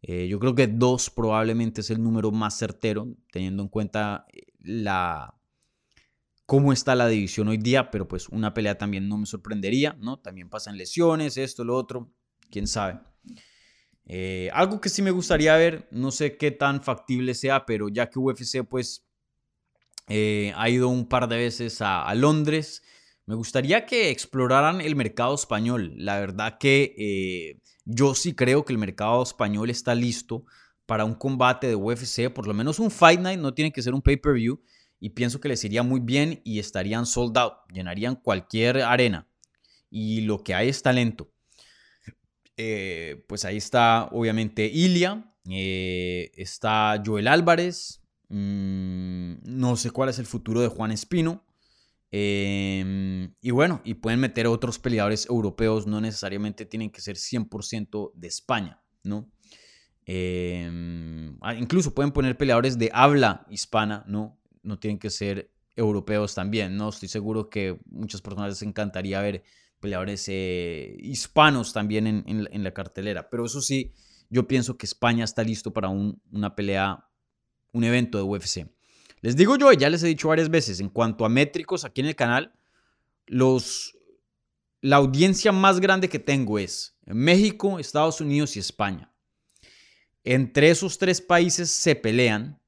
Eh, yo creo que dos probablemente es el número más certero, teniendo en cuenta eh, la, cómo está la división hoy día, pero pues una pelea también no me sorprendería, ¿no? También pasan lesiones, esto, lo otro quién sabe. Eh, algo que sí me gustaría ver, no sé qué tan factible sea, pero ya que UFC pues eh, ha ido un par de veces a, Londres, me gustaría que exploraran el mercado español. La verdad que eh, yo sí creo que el mercado español está listo para un combate de UFC, por lo menos un Fight Night, no tiene que ser un pay-per-view, y pienso que les iría muy bien y estarían sold out, llenarían cualquier arena. Y lo que hay es talento. Eh, pues ahí está obviamente Ilia, eh, está Joel Álvarez, mm, no sé cuál es el futuro de Juan Espino. Em, y bueno, y pueden meter otros peleadores europeos, no necesariamente tienen que ser 100% de España, ¿no? Em, ah, incluso pueden poner peleadores de habla hispana, ¿no? No tienen que ser europeos también, ¿no? Estoy seguro que muchas personas les encantaría ver peleadores eh, hispanos también en, la cartelera. Pero eso sí, yo pienso que España está listo para una pelea, un evento de UFC. Les digo yo, ya les he dicho varias veces, en cuanto a métricos aquí en el canal, los, la audiencia más grande que tengo es México, Estados Unidos y España. Entre esos tres países se pelean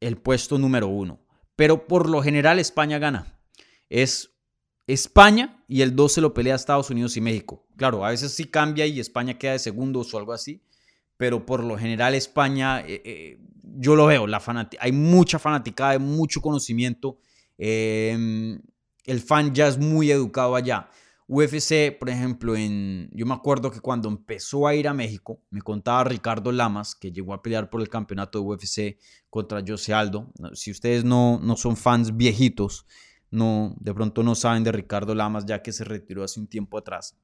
el puesto número uno, pero por lo general España gana. Es España y el 2 se lo pelea Estados Unidos y México. Claro, a veces sí cambia y España queda de segundos o algo así, pero por lo general España, eh, eh, yo lo veo, la hay mucha fanaticada, hay mucho conocimiento. Em, el fan ya es muy educado allá. UFC, por ejemplo, en, yo me acuerdo que cuando empezó a ir a México, me contaba Ricardo Lamas, que llegó a pelear por el campeonato de UFC contra Jose Aldo. Si ustedes no, no son fans viejitos, no, de pronto no saben de Ricardo Lamas, ya que se retiró hace un tiempo atrás.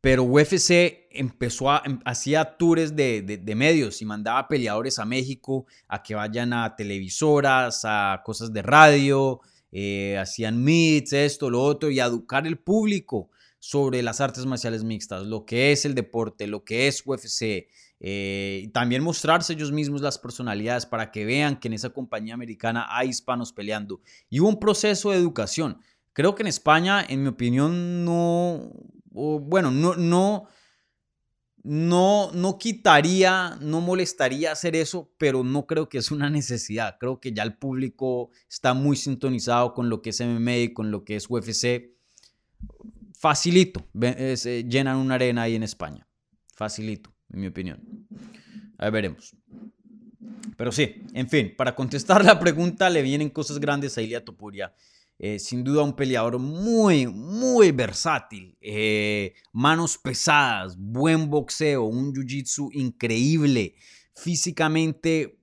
Pero UFC empezó a, em, hacía tours de, de, medios y mandaba peleadores a México a que vayan a televisoras, a cosas de radio, eh, hacían meets, esto, lo otro, y educar el público sobre las artes marciales mixtas, lo que es el deporte, lo que es UFC, eh, también mostrarse ellos mismos las personalidades para que vean que en esa compañía americana hay hispanos peleando. Y hubo un proceso de educación. Creo que en España, en mi opinión, no, bueno, no, no, no, no quitaría, no molestaría hacer eso, pero no creo que es una necesidad. Creo que ya el público está muy sintonizado con lo que es MMA y con lo que es UFC. Facilito, eh, llenan una arena ahí en España. Facilito en mi opinión. A veremos. Pero sí, en fin, para contestar la pregunta le vienen cosas grandes a Ilia Topuria. Eh, sin duda un peleador muy, muy versátil. Eh, manos pesadas, buen boxeo, un jiu-jitsu increíble. Físicamente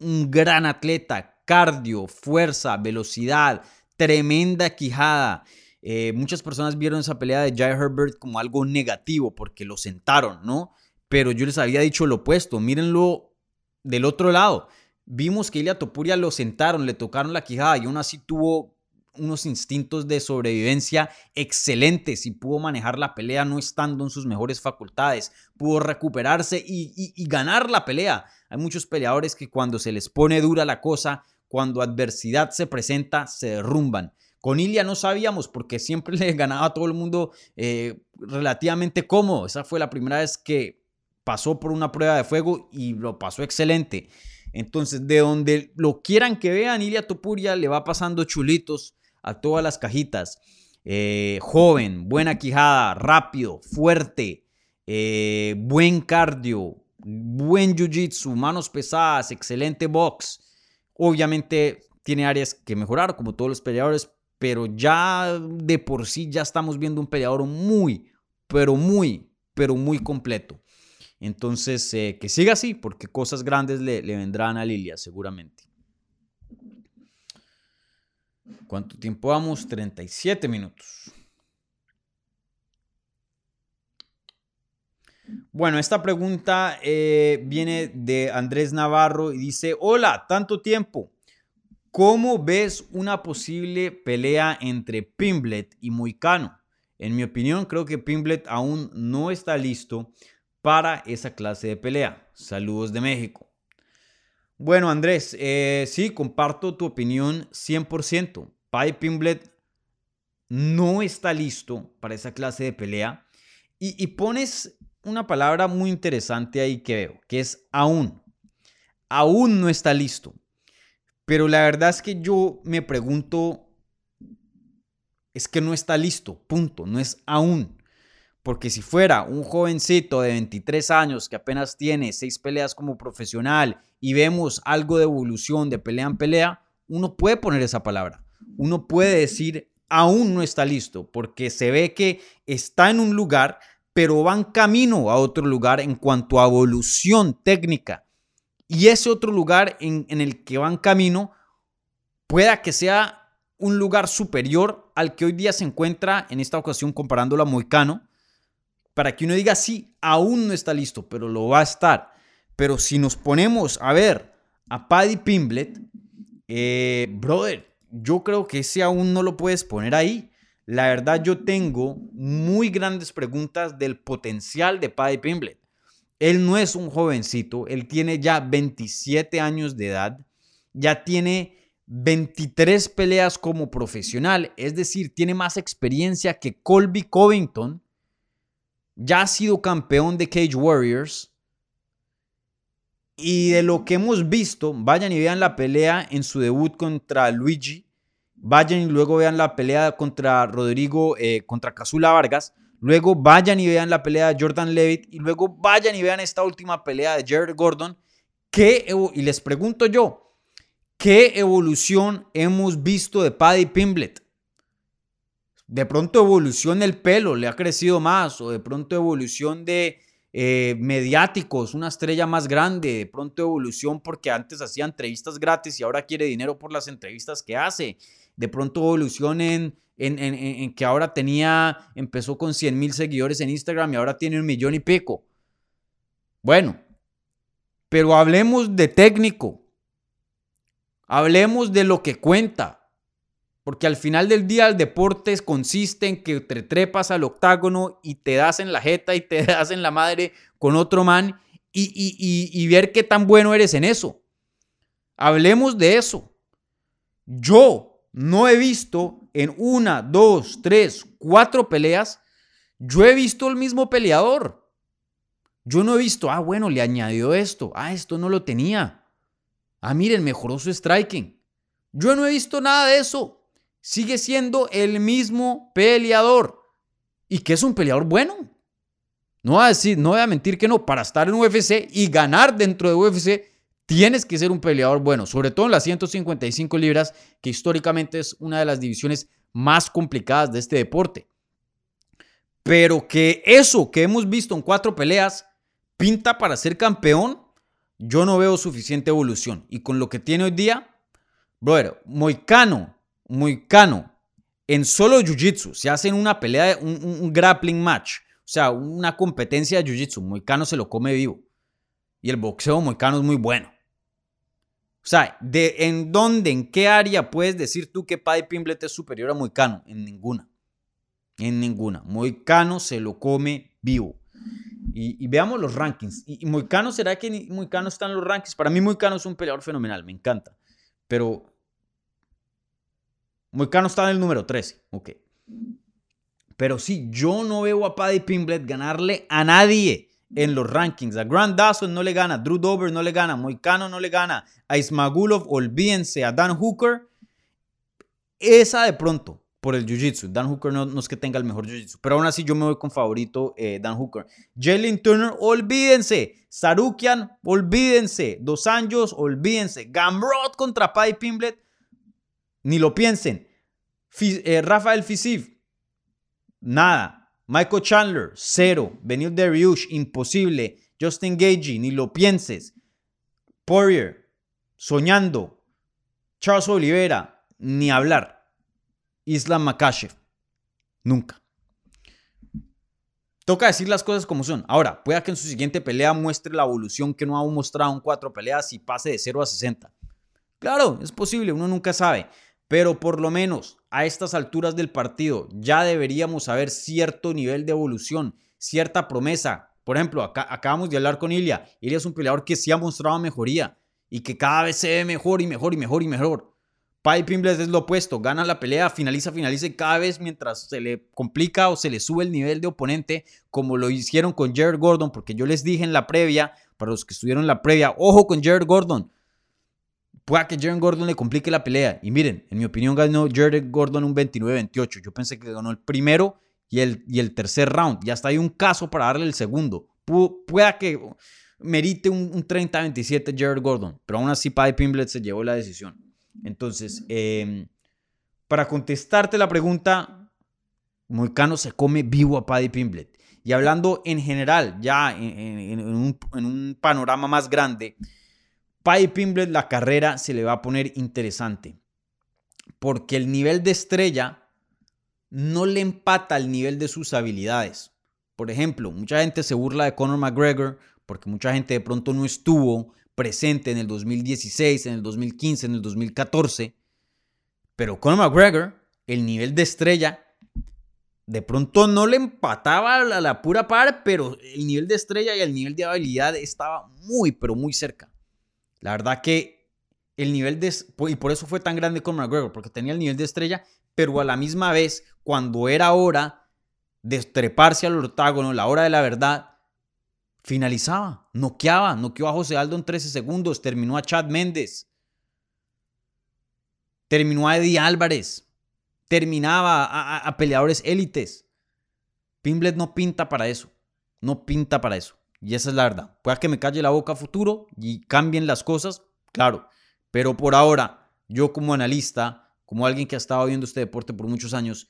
un gran atleta, cardio, fuerza, velocidad, tremenda quijada. Eh, muchas personas vieron esa pelea de Jai Herbert como algo negativo porque lo sentaron, ¿no? Pero yo les había dicho lo opuesto. Mírenlo del otro lado. Vimos que Ilia Topuria lo sentaron, le tocaron la quijada y aún así tuvo unos instintos de sobrevivencia excelentes y pudo manejar la pelea no estando en sus mejores facultades. Pudo recuperarse y, y ganar la pelea. Hay muchos peleadores que cuando se les pone dura la cosa, cuando adversidad se presenta, se derrumban. Con Ilia no sabíamos porque siempre le ganaba a todo el mundo eh, relativamente cómodo. Esa fue la primera vez que pasó por una prueba de fuego y lo pasó excelente. Entonces, de donde lo quieran que vean, Ilia Topuria le va pasando chulitos a todas las cajitas. Eh, joven, buena quijada, rápido, fuerte, eh, buen cardio, buen jiu-jitsu, manos pesadas, excelente box. Obviamente tiene áreas que mejorar, como todos los peleadores, pero ya de por sí ya estamos viendo un peleador muy, pero muy, pero muy completo. Entonces, eh, que siga así, porque cosas grandes le, vendrán a Lilia, seguramente. ¿Cuánto tiempo vamos? 37 minutos. Bueno, esta pregunta eh, viene de Andrés Navarro y dice, hola, tanto tiempo. ¿Cómo ves una posible pelea entre Pimblet y Moicano? En mi opinión, creo que Pimblet aún no está listo para esa clase de pelea. Saludos de México. Bueno, Andrés, eh, sí, comparto tu opinión 100%. Pai Pimblet no está listo para esa clase de pelea. Y, y, pones una palabra muy interesante ahí que veo, que es aún. Aún no está listo. Pero la verdad es que yo me pregunto, es que no está listo, punto, no es aún. Porque si fuera un jovencito de 23 años que apenas tiene seis peleas como profesional y vemos algo de evolución de pelea en pelea, uno puede poner esa palabra. Uno puede decir, aún no está listo, porque se ve que está en un lugar, pero va en camino a otro lugar en cuanto a evolución técnica. Y ese otro lugar en, en el que va en camino pueda que sea un lugar superior al que hoy día se encuentra, en esta ocasión comparándolo a Moicano, para que uno diga, sí, aún no está listo, pero lo va a estar. Pero si nos ponemos a ver a Paddy Pimblet, eh, brother, yo creo que ese aún no lo puedes poner ahí. La verdad, yo tengo muy grandes preguntas del potencial de Paddy Pimblet. Él no es un jovencito, él tiene ya 27 años de edad, ya tiene 23 peleas como profesional, es decir, tiene más experiencia que Colby Covington, ya ha sido campeón de Cage Warriors. Y de lo que hemos visto, vayan y vean la pelea en su debut contra Luigi. vayan y luego vean la pelea contra Rodrigo, eh, contra Casula Vargas, luego vayan y vean la pelea de Jordan Levitt y luego vayan y vean esta última pelea de Jared Gordon. ¿Qué, y les pregunto yo, ¿qué evolución hemos visto de Paddy Pimblet? De pronto evolución el pelo, le ha crecido más, o de pronto evolución de eh, mediáticos, una estrella más grande, de pronto evolución porque antes hacía entrevistas gratis y ahora quiere dinero por las entrevistas que hace. De pronto evolución en, en, que ahora tenía, empezó con 100 mil seguidores en Instagram y ahora tiene un millón y pico. Bueno, pero hablemos de técnico. Hablemos de lo que cuenta. Porque al final del día el deporte consiste en que te trepas al octágono y te das en la jeta y te das en la madre con otro man y, y, ver qué tan bueno eres en eso. Hablemos de eso. Yo no he visto en una, dos, tres, cuatro peleas, yo he visto el mismo peleador. Yo no he visto, ah, bueno, le añadió esto, ah, esto no lo tenía. Ah, miren, mejoró su striking. Yo no he visto nada de eso sigue siendo el mismo peleador. Y que es un peleador bueno. No voy a decir, no voy a mentir que no. Para estar en UFC y ganar dentro de UFC, tienes que ser un peleador bueno. Sobre todo en las 155 libras, que históricamente es una de las divisiones más complicadas de este deporte. Pero que eso que hemos visto en cuatro peleas pinta para ser campeón, yo no veo suficiente evolución. Y con lo que tiene hoy día, brother, Moicano muy cano. En solo jiu-jitsu se hacen una pelea, un, un, grappling match, o sea, una competencia de jiu-jitsu. Moicano se lo come vivo. Y el boxeo moicano es muy bueno. O sea, de, ¿en dónde, en qué área puedes decir tú que Paddy Pimblet es superior a Moicano? En ninguna. En ninguna. Moicano se lo come vivo. Y, veamos los rankings. Y, Moicano, ¿será que Moicano está en los rankings? Para mí Moicano es un peleador fenomenal, me encanta. Pero Moicano está en el número 13. Ok. Pero sí, yo no veo a Paddy Pimblet ganarle a nadie en los rankings. A Grant Dawson no le gana, Drew Dover no le gana, Moicano no le gana, a Ismagulov, olvídense, a Dan Hooker. Esa de pronto, por el Jiu-Jitsu. Dan Hooker no, es que tenga el mejor Jiu-Jitsu, pero aún así yo me voy con favorito eh, Dan Hooker. Jalen Turner, olvídense. Sarukian, olvídense. Dos Anjos, olvídense. Gamrot contra Paddy Pimblet, ni lo piensen. Eh, Rafael Fisif, nada. Michael Chandler, cero. Benil Dariush, imposible. Justin Gagey, ni lo pienses. Poirier, soñando. Charles Oliveira, ni hablar. Islam Makashev, nunca. Toca decir las cosas como son. Ahora, pueda que en su siguiente pelea muestre la evolución que no ha mostrado en cuatro peleas y pase de 0 a 60. Claro, es posible, uno nunca sabe pero por lo menos a estas alturas del partido ya deberíamos saber cierto nivel de evolución, cierta promesa. Por ejemplo, acá, acabamos de hablar con Ilia. Ilia es un peleador que sí ha mostrado mejoría y que cada vez se ve mejor y mejor y mejor y mejor. Pipe Pimblet es lo opuesto, gana la pelea, finaliza, finaliza y cada vez mientras se le complica o se le sube el nivel de oponente, como lo hicieron con Jared Gordon, porque yo les dije en la previa, para los que estuvieron en la previa, ojo con Jared Gordon, pueda que Jared Gordon le complique la pelea. Y miren, en mi opinión ganó Jared Gordon un 29-28. Yo pensé que ganó el primero y el, y el tercer round. Y hasta hay un caso para darle el segundo. pueda que merite un, 30-27 Jared Gordon. Pero aún así Paddy Pimblet se llevó la decisión. Entonces, em, para contestarte la pregunta, Moicano se come vivo a Paddy Pimblet. Y hablando en general, ya en, en un panorama más grande, Paddy Pimblet la carrera se le va a poner interesante. Porque el nivel de estrella no le empata al nivel de sus habilidades. Por ejemplo, mucha gente se burla de Conor McGregor porque mucha gente de pronto no estuvo presente en el 2016, en el 2015, en el 2014. Pero Conor McGregor, el nivel de estrella, de pronto no le empataba a la pura par, pero el nivel de estrella y el nivel de habilidad estaba muy, pero muy cerca. La verdad que el nivel de... Y por eso fue tan grande con McGregor, porque tenía el nivel de estrella, pero a la misma vez, cuando era hora de treparse al octágono, la hora de la verdad, finalizaba, noqueaba, noqueó a José Aldo en 13 segundos, terminó a Chad Méndez. terminó a Eddie Álvarez, terminaba a, a peleadores élites. Pimblet no pinta para eso, no pinta para eso. Y esa es la verdad. Puede que me calle la boca a futuro y cambien las cosas, claro. Pero por ahora, yo como analista, como alguien que ha estado viendo este deporte por muchos años,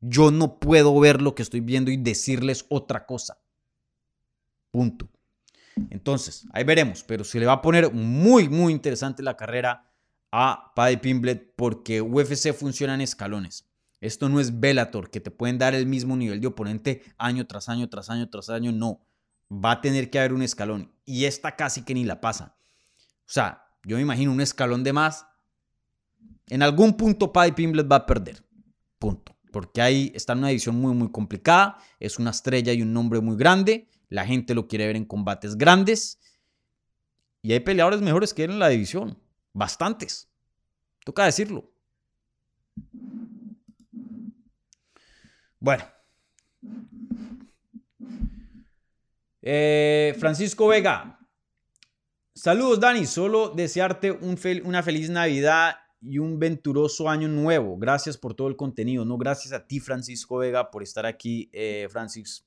yo no puedo ver lo que estoy viendo y decirles otra cosa. Punto. Entonces, ahí veremos, pero se le va a poner muy, muy interesante la carrera a Paddy Pimblet porque UFC funciona en escalones. Esto no es Bellator, que te pueden dar el mismo nivel de oponente año tras año, tras año, tras año. No, va a tener que haber un escalón. Y esta casi que ni la pasa. O sea, yo me imagino un escalón de más. En algún punto Paddy Pimblet va a perder. Punto. Porque ahí está en una edición muy, muy complicada. Es una estrella y un nombre muy grande. La gente lo quiere ver en combates grandes. Y hay peleadores mejores que él en la división. Bastantes. Toca decirlo. Bueno. Eh, Francisco Vega. Saludos, Dani. Solo desearte un una feliz Navidad y un venturoso año nuevo. Gracias por todo el contenido. No, gracias a ti, Francisco Vega, por estar aquí, eh, Francis.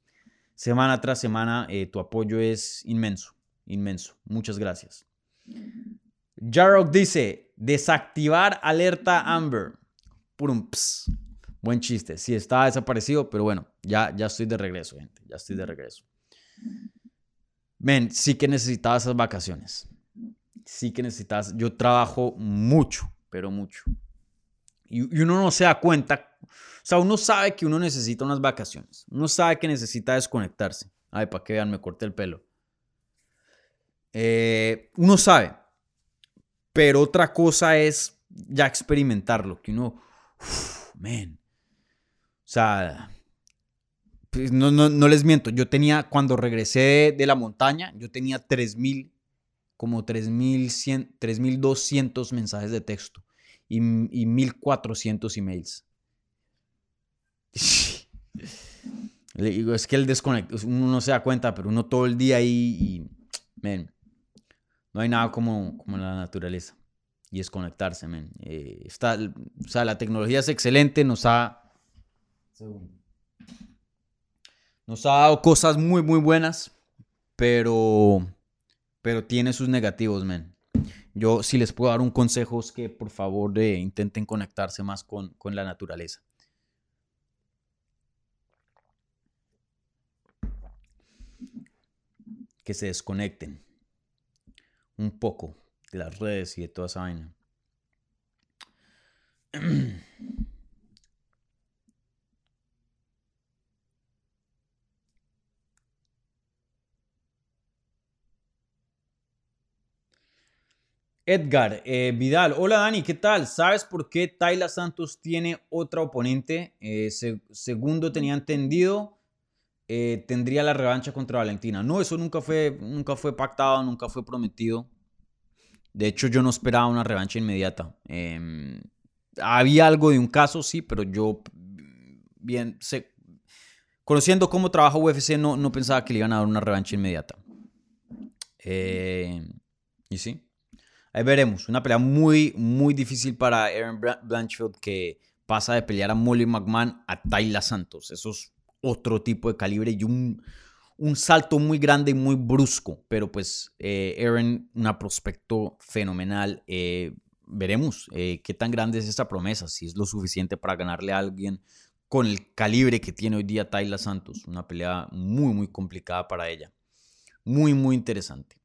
Semana tras semana, eh, tu apoyo es inmenso, inmenso. Muchas gracias. Jarrock dice, desactivar alerta Amber. Purum, Buen chiste. Sí, está desaparecido, pero bueno, ya, ya estoy de regreso, gente. Ya estoy de regreso. Men, sí que necesitaba esas vacaciones. Sí que necesitas. Yo trabajo mucho, pero mucho. Y, uno no se da cuenta. O sea, uno sabe que uno necesita unas vacaciones. Uno sabe que necesita desconectarse. Ay, para que vean, me corté el pelo. Eh, uno sabe. Pero otra cosa es ya experimentarlo. Que uno, men. O sea, pues, no, no, les miento, yo tenía, cuando regresé de, la montaña, yo tenía 3.000, como 3.200 mensajes de texto y, y 1.400 emails. Le digo, es que el desconecto, uno no se da cuenta, pero uno todo el día ahí y, no hay nada como, como la naturaleza y desconectarse, men. Eh, está, o sea, la tecnología es excelente, nos ha... Nos ha dado cosas muy, muy buenas, pero, pero tiene sus negativos, men. Yo si les puedo dar un consejo es que por favor eh, intenten conectarse más con, con la naturaleza. Que se desconecten un poco de las redes y de toda esa vaina. Edgar eh, Vidal, hola Dani, ¿qué tal? ¿Sabes por qué Tayla Santos tiene otra oponente? Eh, segundo tenía entendido, eh, tendría la revancha contra Valentina. No, eso nunca fue, nunca fue pactado, nunca fue prometido. De hecho, yo no esperaba una revancha inmediata. Em, había algo de un caso, sí, pero yo, bien, conociendo cómo trabaja UFC, no, no pensaba que le iban a dar una revancha inmediata. y sí. Ahí veremos. Una pelea muy, muy difícil para Aaron Blanchfield que pasa de pelear a Molly McMahon a Tayla Santos. Eso es otro tipo de calibre y un, un salto muy grande y muy brusco. Pero pues eh, Aaron, una prospecto fenomenal. Eh, veremos eh, qué tan grande es esta promesa, si es lo suficiente para ganarle a alguien con el calibre que tiene hoy día Tayla Santos. Una pelea muy, muy complicada para ella. Muy, muy interesante.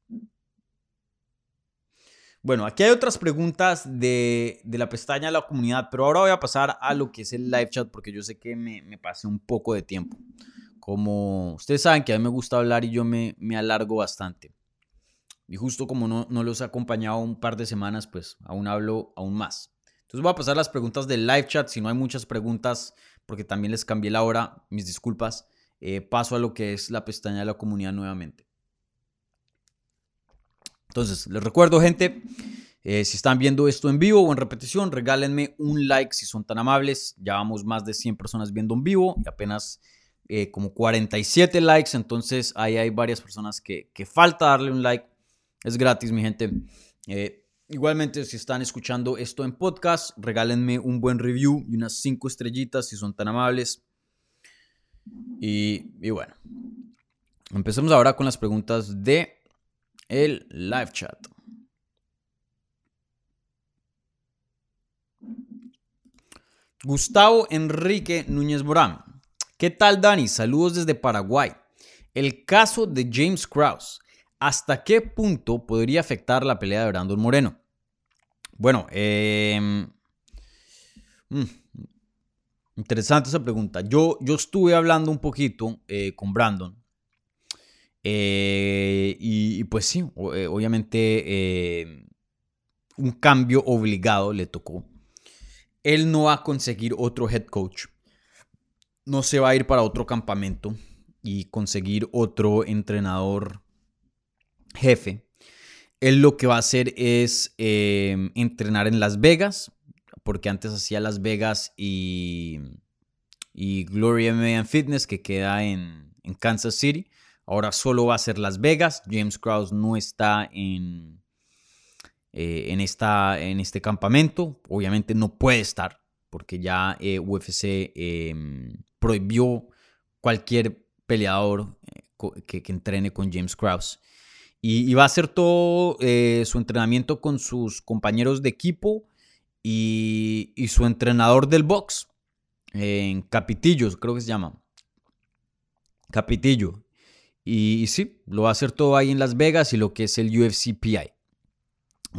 Bueno, aquí hay otras preguntas de, la pestaña de la comunidad, pero ahora voy a pasar a lo que es el live chat porque yo sé que me, me pasé un poco de tiempo. Como ustedes saben que a mí me gusta hablar y yo me, me alargo bastante. Y justo como no, no los he acompañado un par de semanas, pues aún hablo aún más. Entonces voy a pasar las preguntas del live chat. Si no hay muchas preguntas, porque también les cambié la hora, mis disculpas, eh, paso a lo que es la pestaña de la comunidad nuevamente. Entonces, les recuerdo, gente, eh, si están viendo esto en vivo o en repetición, regálenme un like si son tan amables. Ya vamos más de 100 personas viendo en vivo y apenas eh, como 47 likes. Entonces, ahí hay varias personas que, que, falta darle un like. Es gratis, mi gente. Eh, Igualmente, si están escuchando esto en podcast, regálenme un buen review y unas cinco estrellitas si son tan amables. Y, y bueno, empecemos ahora con las preguntas de el live chat. Gustavo Enrique Núñez Morán. ¿Qué tal, Dani? Saludos desde Paraguay. El caso de James Krause. ¿Hasta qué punto podría afectar la pelea de Brandon Moreno? Bueno, em, mm, interesante esa pregunta. Yo, yo estuve hablando un poquito eh, con Brandon. Eh, y, pues sí, eh, obviamente un cambio obligado le tocó. Él no va a conseguir otro head coach. No se va a ir para otro campamento y conseguir otro entrenador jefe. Él lo que va a hacer es entrenar en Las Vegas, porque antes hacía Las Vegas y, y Glory MMA Fitness, que queda en, Kansas City. Ahora solo va a ser Las Vegas. James Krause no está en, eh, en, esta, en este campamento. Obviamente no puede estar, porque ya eh, UFC em, prohibió cualquier peleador eh, que, que, entrene con James Krause. Y, va a hacer todo su entrenamiento con sus compañeros de equipo y, su entrenador del box en Capitillos, creo que se llama. Capitillo. Y, sí, lo va a hacer todo ahí en Las Vegas y lo que es el UFC PI.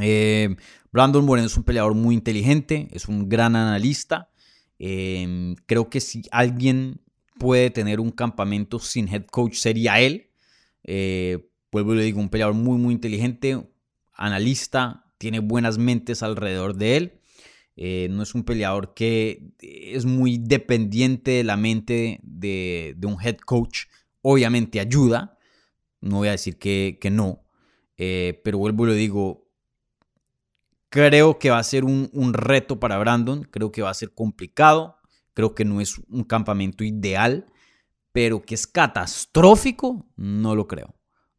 Eh, Brandon Moreno es un peleador muy inteligente, es un gran analista. Eh, creo que si alguien puede tener un campamento sin head coach sería él. Eh, vuelvo le digo, un peleador muy, muy inteligente, analista, tiene buenas mentes alrededor de él. Eh, no es un peleador que es muy dependiente de la mente de, un head coach. Obviamente ayuda, no voy a decir que, no, eh, pero vuelvo y le digo, creo que va a ser un, un reto para Brandon, creo que va a ser complicado, creo que no es un campamento ideal, pero que es catastrófico, no lo creo.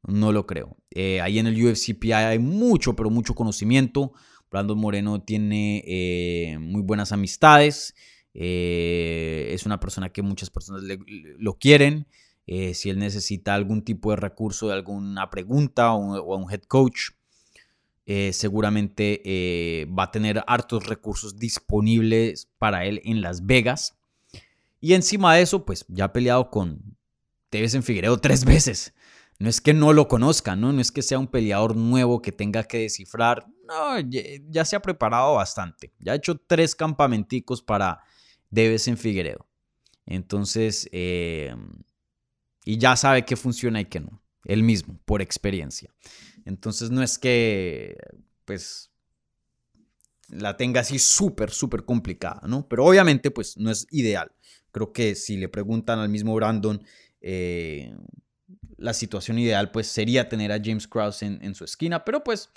No lo creo. Eh, ahí en el UFCPI hay mucho, pero mucho conocimiento. Brandon Moreno tiene eh, muy buenas amistades. Eh, es una persona que muchas personas lo quieren. Si él necesita algún tipo de recurso, de alguna pregunta o, un head coach, seguramente va a tener hartos recursos disponibles para él en Las Vegas. Y encima de eso, pues ya ha peleado con Tevez en Figueredo tres veces. No es que no lo conozca, ¿no? No es que sea un peleador nuevo que tenga que descifrar. No, ya, se ha preparado bastante. Ya ha hecho tres campamenticos para Debes en Figueredo. Entonces, eh, y ya sabe qué funciona y qué no. Él mismo, por experiencia. Entonces, no es que, pues, la tenga así súper, súper complicada, ¿no? Pero obviamente, pues, no es ideal. Creo que si le preguntan al mismo Brandon, eh, la situación ideal pues sería tener a James Krause en, su esquina, pero pues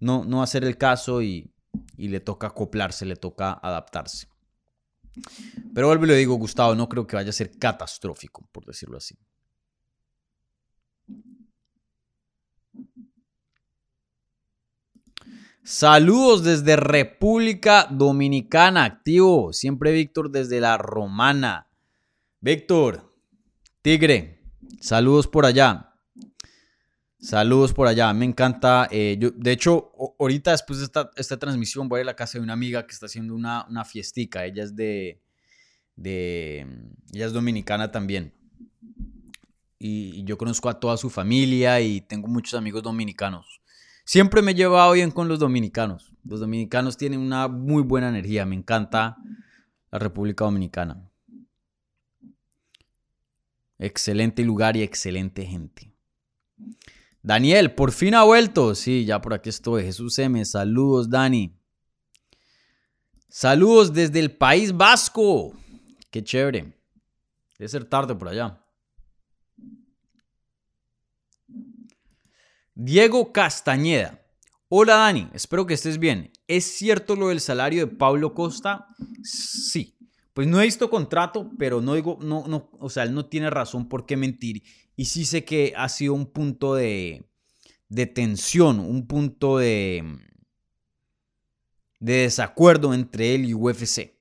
no, no hacer el caso y, le toca acoplarse, le toca adaptarse. Pero vuelvo y le digo, Gustavo, no creo que vaya a ser catastrófico, por decirlo así. Saludos desde República Dominicana, activo. Siempre Víctor desde la Romana. Víctor, Tigre, Saludos por allá. Saludos por allá. Me encanta. Eh, yo, de hecho, ahorita después de esta, transmisión voy a, la casa de una amiga que está haciendo una, fiestica. Ella es de, de. Ella es dominicana también. Y, yo conozco a toda su familia y tengo muchos amigos dominicanos. Siempre me he llevado bien con los dominicanos. Los dominicanos tienen una muy buena energía. Me encanta la República Dominicana. Excelente lugar y excelente gente. Daniel, por fin ha vuelto. Sí, ya por aquí estoy. Jesús M. Saludos, Dani. Saludos desde el País Vasco. Qué chévere. Debe ser tarde por allá. Diego Castañeda. Hola Dani, espero que estés bien. ¿Es cierto lo del salario de Pablo Costa? Sí. Pues no he visto contrato, pero no digo, no, no, o sea, él no tiene razón por qué mentir. Y sí sé que ha sido un punto de, de tensión, un punto de, de desacuerdo entre él y UFC.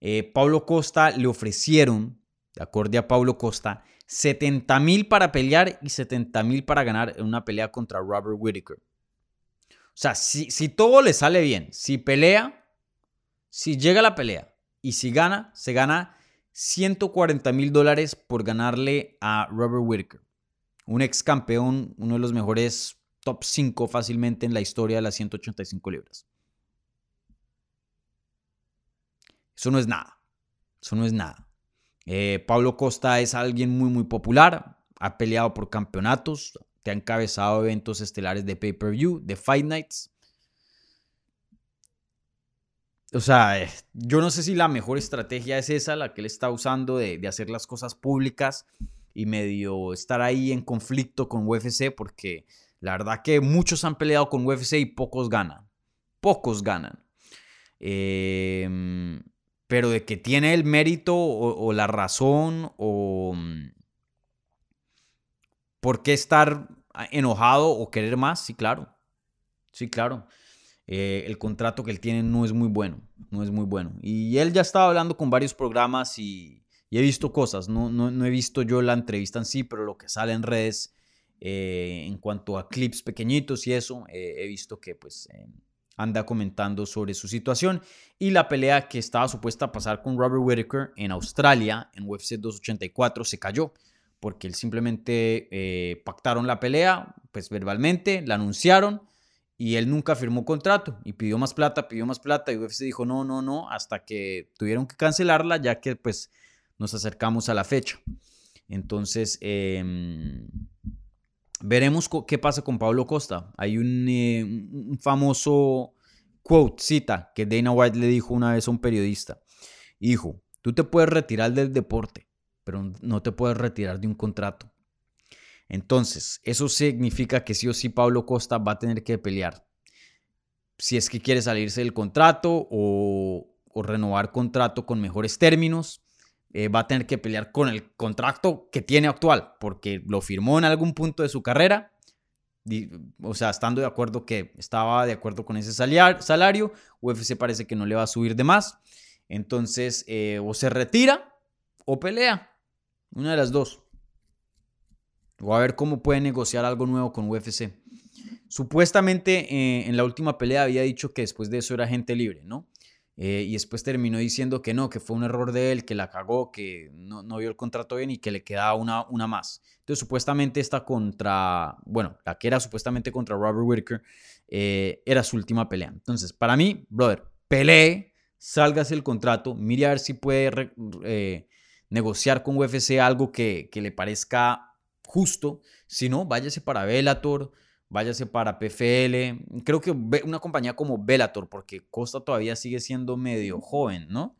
Eh, Pablo Costa le ofrecieron, de acuerdo a Pablo Costa, 70 mil para pelear y 70 mil para ganar en una pelea contra Robert Whittaker. O sea, si, todo le sale bien, si pelea, si llega a la pelea y si gana, se gana 140 mil dólares por ganarle a Robert Whittaker, un ex campeón, uno de los mejores top 5 fácilmente en la historia de las 185 libras. Eso no es nada. Eso no es nada. Eh, Pablo Costa es alguien muy, muy popular. Ha peleado por campeonatos. Te ha encabezado eventos estelares de pay-per-view, de Fight Nights. O sea, eh, yo no sé si la mejor estrategia es esa, la que él está usando de, de hacer las cosas públicas y medio estar ahí en conflicto con UFC, porque la verdad que muchos han peleado con UFC y pocos ganan. Pocos ganan. Eh, pero de que tiene el mérito o, la razón o mm, por qué estar enojado o querer más, sí, claro. Sí, claro. Eh, el contrato que él tiene no es muy bueno, no es muy bueno. Y él ya estaba hablando con varios programas y, he visto cosas, no, no, he visto yo la entrevista en sí, pero lo que sale en redes eh, en cuanto a clips pequeñitos y eso, eh, he visto que pues anda comentando sobre su situación y la pelea que estaba supuesta a pasar con Robert Whittaker en Australia, en UFC 284, se cayó porque él simplemente eh, pactaron la pelea, pues verbalmente, la anunciaron y él nunca firmó contrato y pidió más plata, pidió más plata y UFC dijo no, no, no, hasta que tuvieron que cancelarla ya que pues nos acercamos a la fecha. Entonces, em, veremos qué pasa con Pablo Costa. Hay un, eh, famoso quote, cita, que Dana White le dijo una vez a un periodista. Hijo, tú te puedes retirar del deporte, pero no te puedes retirar de un contrato. Entonces, eso significa que sí o sí Pablo Costa va a tener que pelear. Si es que quiere salirse del contrato o renovar contrato con mejores términos, eh, va a tener que pelear con el contrato que tiene actual, porque lo firmó en algún punto de su carrera, o sea, estando de acuerdo que estaba de acuerdo con ese salario, UFC parece que no le va a subir de más, entonces eh, o se retira o pelea, una de las dos. O a ver cómo puede negociar algo nuevo con UFC. Supuestamente eh, en la última pelea había dicho que después de eso era gente libre, ¿no? Eh, y después terminó diciendo que no, que fue un error de él, que la cagó, que no, no vio el contrato bien y que le quedaba una, una más. Entonces, supuestamente esta contra, bueno, la que era supuestamente contra Robert Whitaker, eh, era su última pelea. Entonces, para mí, brother, pelee, sálgase el contrato, mire a ver si puede eh, negociar con UFC algo que, que le parezca justo. Si no, váyase para Bellator váyase para PFL. Creo que una compañía como Bellator, porque Costa todavía sigue siendo medio joven, ¿no?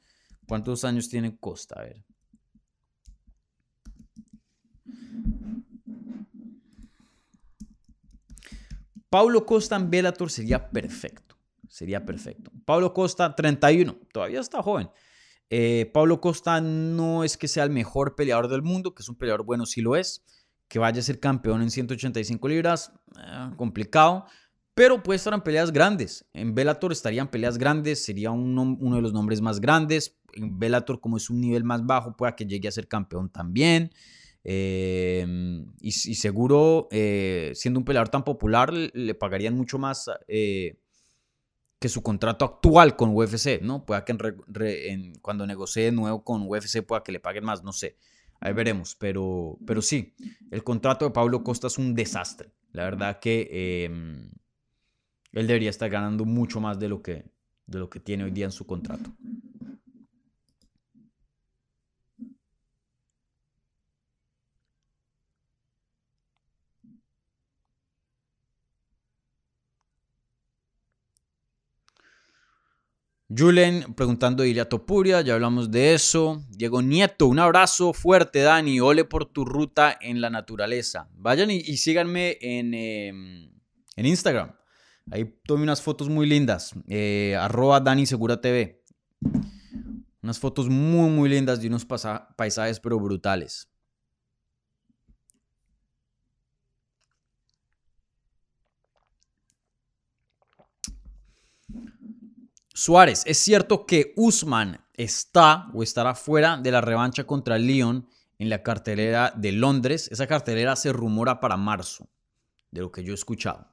¿Cuántos años tiene Costa? A ver. Paulo Costa en Bellator sería perfecto. Sería perfecto. Pablo Costa, 31. Todavía está joven. Eh, Pablo Costa no es que sea el mejor peleador del mundo, que es un peleador bueno, sí lo es que vaya a ser campeón en 185 libras, eh, complicado, pero puede estar en peleas grandes. En Bellator estarían peleas grandes, sería uno, de los nombres más grandes. En Bellator, como es un nivel más bajo, pueda que llegue a ser campeón también. Em, y, seguro, eh, siendo un peleador tan popular, le, pagarían mucho más eh, que su contrato actual con UFC, ¿no? Pueda que cuando negocie de nuevo con UFC pueda que le paguen más, no sé. Ahí veremos, pero, pero sí, el contrato de Pablo Costa es un desastre. La verdad que em, él debería estar ganando mucho más de lo, que, de lo que tiene hoy día en su contrato. Julen preguntando de Ilia Topuria, ya hablamos de eso. Diego Nieto, un abrazo fuerte, Dani. Ole por tu ruta en la naturaleza. Vayan y, síganme en, em, en, Instagram. Ahí tomé unas fotos muy lindas. Eh, Dani Segura TV. Unas fotos muy, muy lindas de unos paisajes, pero brutales. Suárez, es cierto que Usman está o estará fuera de la revancha contra Leon en la cartelera de Londres. Esa cartelera se rumora para marzo, de lo que yo he escuchado.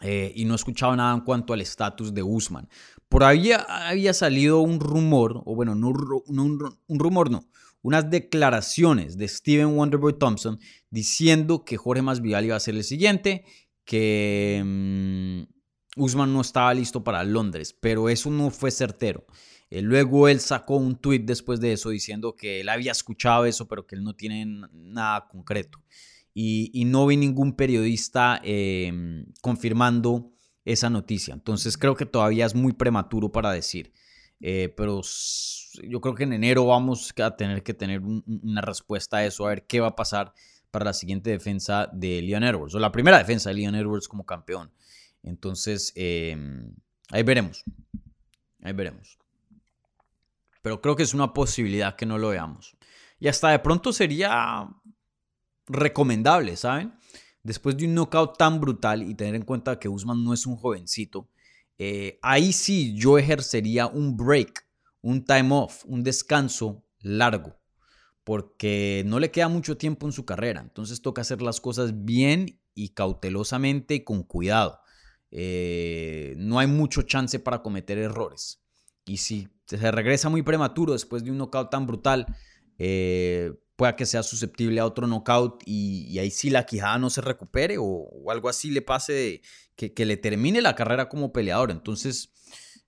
Eh, y no he escuchado nada en cuanto al estatus de Usman. Por ahí había salido un rumor, o bueno, no, un rumor, no, unas declaraciones de Steven Wonderboy Thompson diciendo que Jorge Masvidal iba a ser el siguiente, que mm, Usman no estaba listo para Londres, pero eso no fue certero. Eh, luego él sacó un tweet después de eso diciendo que él había escuchado eso, pero que él no tiene nada concreto. Y, no vi ningún periodista em, confirmando esa noticia. Entonces creo que todavía es muy prematuro para decir. Eh, pero yo creo que en enero vamos a tener que tener una respuesta a eso, a ver qué va a pasar para la siguiente defensa de Leon Edwards, o la primera defensa de Leon Edwards como campeón. Entonces, em, ahí veremos. Ahí veremos. Pero creo que es una posibilidad que no lo veamos. Y hasta de pronto sería recomendable, ¿saben? Después de un knockout tan brutal y tener en cuenta que Usman no es un jovencito, eh, ahí sí yo ejercería un break, un time off, un descanso largo, porque no le queda mucho tiempo en su carrera. Entonces toca hacer las cosas bien y cautelosamente y con cuidado. Eh, no hay mucho chance para cometer errores. Y si se regresa muy prematuro después de un knockout tan brutal, eh, pueda que sea susceptible a otro knockout y, ahí sí la quijada no se recupere o, algo así le pase que, le termine la carrera como peleador. Entonces,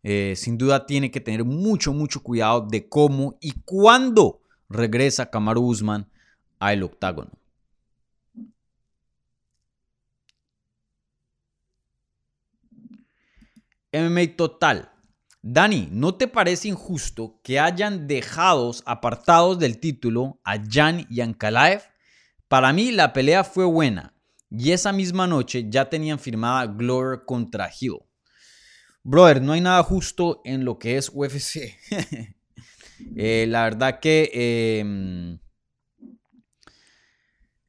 eh, sin duda tiene que tener mucho, mucho cuidado de cómo y cuándo regresa Kamaru Usman al octágono. MMA Total. Dani, ¿no te parece injusto que hayan dejado apartados del título a Jan y Ankalaev? Para mí la pelea fue buena y esa misma noche ya tenían firmada Glover contra Hill. Brother, no hay nada justo en lo que es UFC. Eh, la verdad que em,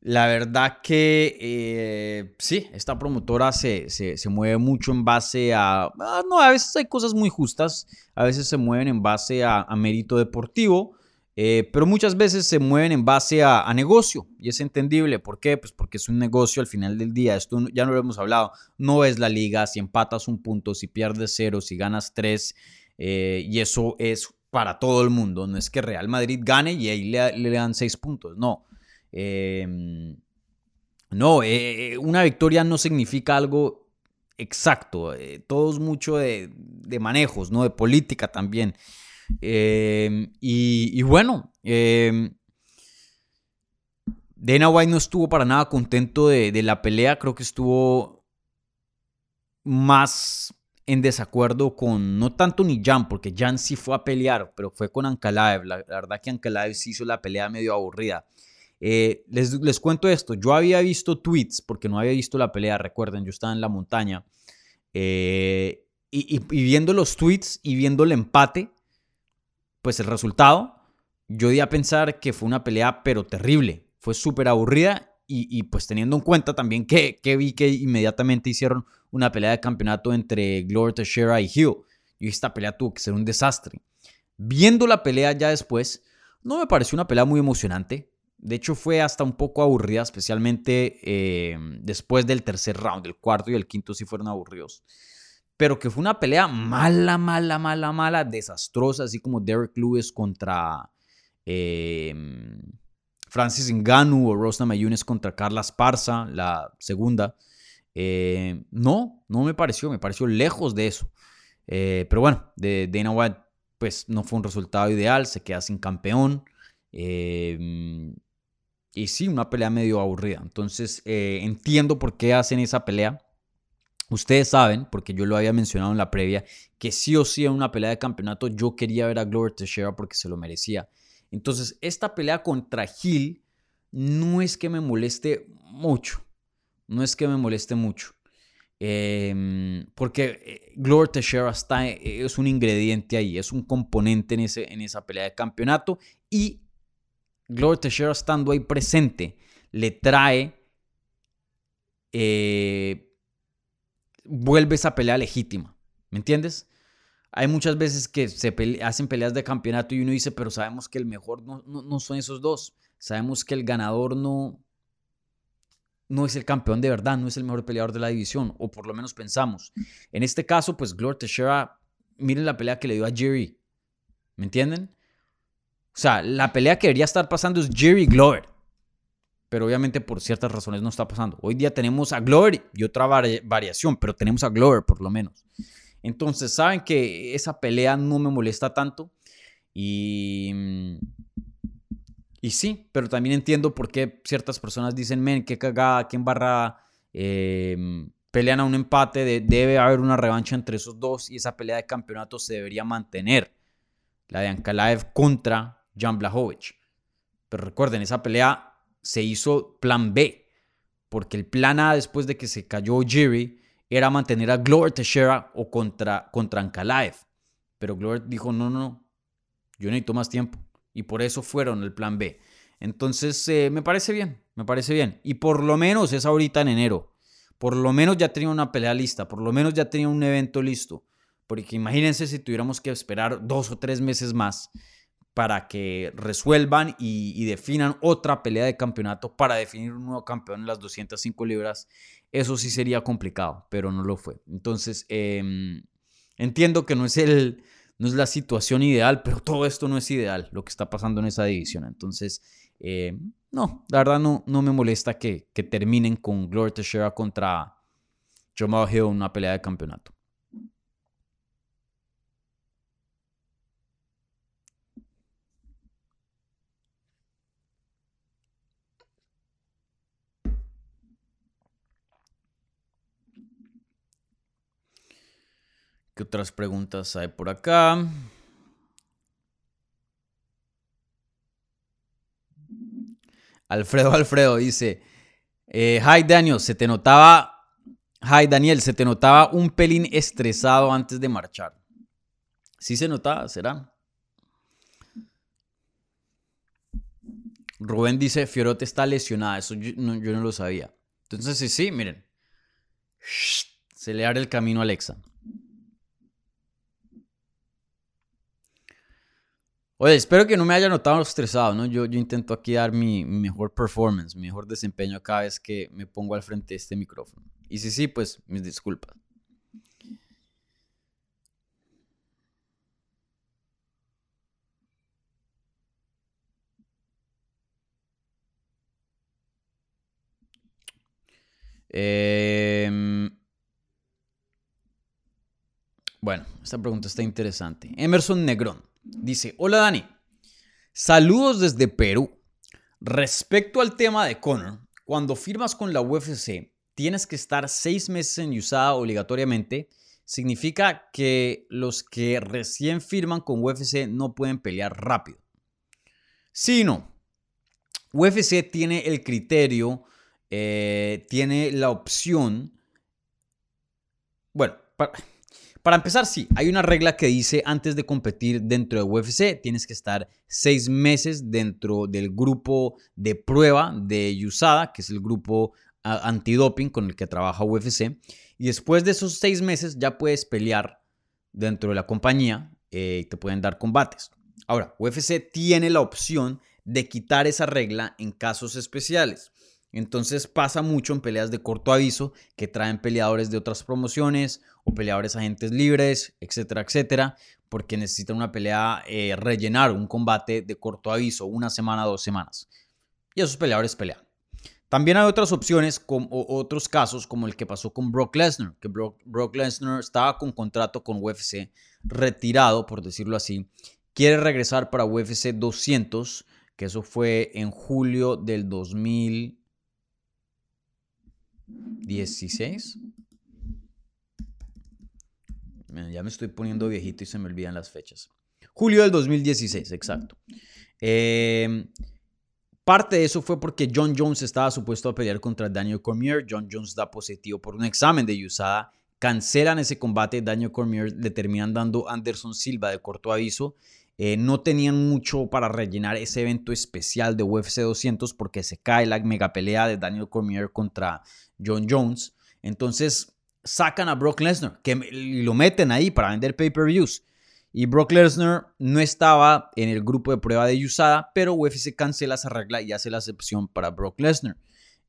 la verdad que eh, sí, esta promotora se, mueve mucho en base a... Ah, no, a veces hay cosas muy justas, a veces se mueven en base a, mérito deportivo, eh, pero muchas veces se mueven en base a, negocio y es entendible. ¿Por qué? Pues porque es un negocio al final del día. Esto ya no lo hemos hablado. No es la liga, si empatas un punto, si pierdes cero, si ganas tres, eh, y eso es para todo el mundo. No es que Real Madrid gane y ahí le dan seis puntos. No. Em, no, eh, eh, una victoria no significa algo exacto. Eh, todo es mucho de, manejos, ¿no? De política también. Em, y, bueno, em, Dana White no estuvo para nada contento de, la pelea. Creo que estuvo más en desacuerdo con, no tanto ni Jan, porque Jan sí fue a pelear, pero fue con Ankalaev. La, verdad que Ankalaev sí hizo la pelea medio aburrida. Eh, les, cuento esto, yo había visto tweets, porque no había visto la pelea, recuerden, yo estaba en la montaña, eh, y, viendo los tweets y viendo el empate, pues el resultado, yo di a pensar que fue una pelea pero terrible, fue súper aburrida y, pues teniendo en cuenta también que, que, vi que inmediatamente hicieron una pelea de campeonato entre Gloria Teixeira y Hill, y esta pelea tuvo que ser un desastre. Viendo la pelea ya después, no me pareció una pelea muy emocionante. De hecho, fue hasta un poco aburrida, especialmente eh, después del tercer round. El cuarto y el quinto sí fueron aburridos. Pero que fue una pelea mala, mala, mala, mala, desastrosa, así como Derek Lewis contra eh, Francis Ngannou o Rosna Mayunes contra Carla Esparza, la segunda. Eh, no, no me pareció, me pareció lejos de eso. pero bueno, de Dana White, pues no fue un resultado ideal, se queda sin campeón. Y sí, una pelea medio aburrida. Entonces, eh, entiendo por qué hacen esa pelea. Ustedes saben, porque yo lo había mencionado en la previa, que sí o sí en una pelea de campeonato yo quería ver a Glover Teixeira porque se lo merecía. Entonces, esta pelea contra Hill no es que me moleste mucho. No es que me moleste mucho. Em, porque eh, Glover Teixeira está, eh, es un ingrediente ahí, es un componente en, ese, en esa pelea de campeonato y Gloria Teixeira estando ahí presente le trae, eh, vuelve esa pelea legítima. ¿Me entiendes? hay muchas veces que se hacen peleas de campeonato y uno dice, pero sabemos que el mejor no, no, son esos dos. Sabemos que el ganador no, no es el campeón de verdad, no es el mejor peleador de la división, o por lo menos pensamos. En este caso, pues Glover Teixeira, miren la pelea que le dio a Jerry. ¿Me entienden? O sea, la pelea que debería estar pasando es Jerry Glover. Pero obviamente por ciertas razones no está pasando. Hoy día tenemos a Glover y otra variación, pero tenemos a Glover por lo menos. Entonces, saben que esa pelea no me molesta tanto. Y, y sí, pero también entiendo por qué ciertas personas dicen, men, qué cagada, qué embarrada. Em, pelean a un empate, debe haber una revancha entre esos dos y esa pelea de campeonato se debería mantener. La de Ankalaev contra Jan Blachowicz. Pero recuerden, esa pelea se hizo plan B, porque el plan A después de que se cayó Jerry era mantener a Glover Teixeira o contra, contra Ankalaev. Pero Glover dijo, no, no, no, yo necesito más tiempo. Y por eso fueron el plan B. Entonces, eh, me parece bien, me parece bien. Y por lo menos es ahorita en enero. Por lo menos ya tenía una pelea lista, por lo menos ya tenía un evento listo. Porque imagínense si tuviéramos que esperar dos o tres meses más para que resuelvan y, definan otra pelea de campeonato para definir un nuevo campeón en las 205 libras, eso sí sería complicado, pero no lo fue. Entonces, em, entiendo que no es, el, no es la situación ideal, pero todo esto no es ideal, lo que está pasando en esa división. Entonces, em, no, la verdad no, no me molesta que, que terminen con Gloria Teixeira contra Jamal Hill en una pelea de campeonato. ¿Qué otras preguntas hay por acá? Alfredo Alfredo dice, eh, hi Daniel, se te notaba, hi Daniel, se te notaba un pelín estresado antes de marchar. ¿Sí se notaba? ¿Será? Rubén dice, Fiorote está lesionada, eso yo no, yo no lo sabía. Entonces sí, sí, miren. Se le abre el camino a Alexa. Oye, espero que no me haya notado estresado, ¿no? Yo, yo intento aquí dar mi, mejor performance, mi mejor desempeño cada vez que me pongo al frente de este micrófono. Y si sí, pues mis disculpas. Em, bueno, esta pregunta está interesante. Emerson Negrón. Dice, hola Dani, saludos desde Perú. Respecto al tema de Conor, cuando firmas con la UFC, tienes que estar seis meses en USADA obligatoriamente. Significa que los que recién firman con UFC no pueden pelear rápido. Si no, UFC tiene el criterio, eh, tiene la opción. Bueno, para, para empezar, sí, hay una regla que dice antes de competir dentro de UFC tienes que estar seis meses dentro del grupo de prueba de USADA, que es el grupo antidoping con el que trabaja UFC. Y después de esos seis meses ya puedes pelear dentro de la compañía eh, y te pueden dar combates. Ahora, UFC tiene la opción de quitar esa regla en casos especiales. Entonces pasa mucho en peleas de corto aviso que traen peleadores de otras promociones o peleadores agentes libres, etcétera, etcétera, porque necesitan una pelea, eh, rellenar un combate de corto aviso, una semana, dos semanas. Y esos peleadores pelean. También hay otras opciones, como, otros casos, como el que pasó con Brock Lesnar, que Brock, Brock Lesnar estaba con contrato con UFC, retirado, por decirlo así, quiere regresar para UFC 200, que eso fue en julio del 2000. 16. Ya me estoy poniendo viejito y se me olvidan las fechas. Julio del 2016, exacto. Em, parte de eso fue porque John Jones estaba supuesto a pelear contra Daniel Cormier. John Jones da positivo por un examen de USADA. Cancelan ese combate. Daniel Cormier le terminan dando Anderson Silva de corto aviso. Eh, no tenían mucho para rellenar ese evento especial de UFC 200 porque se cae la mega pelea de Daniel Cormier contra John Jones. Entonces sacan a Brock Lesnar, que lo meten ahí para vender pay-per-views. Y Brock Lesnar no estaba en el grupo de prueba de USADA, pero UFC cancela esa regla y hace la excepción para Brock Lesnar.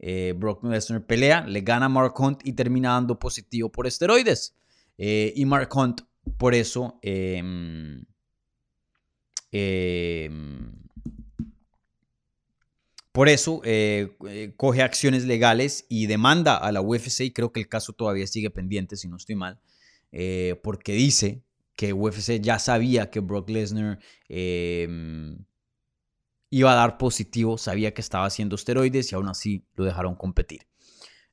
Eh, Brock Lesnar pelea, le gana a Mark Hunt y termina dando positivo por esteroides. Eh, y Mark Hunt, por eso, em, por eso eh, coge acciones legales y demanda a la UFC, y creo que el caso todavía sigue pendiente, si no estoy mal, porque dice que UFC ya sabía que Brock Lesnar em, iba a dar positivo, sabía que estaba haciendo esteroides y aún así lo dejaron competir.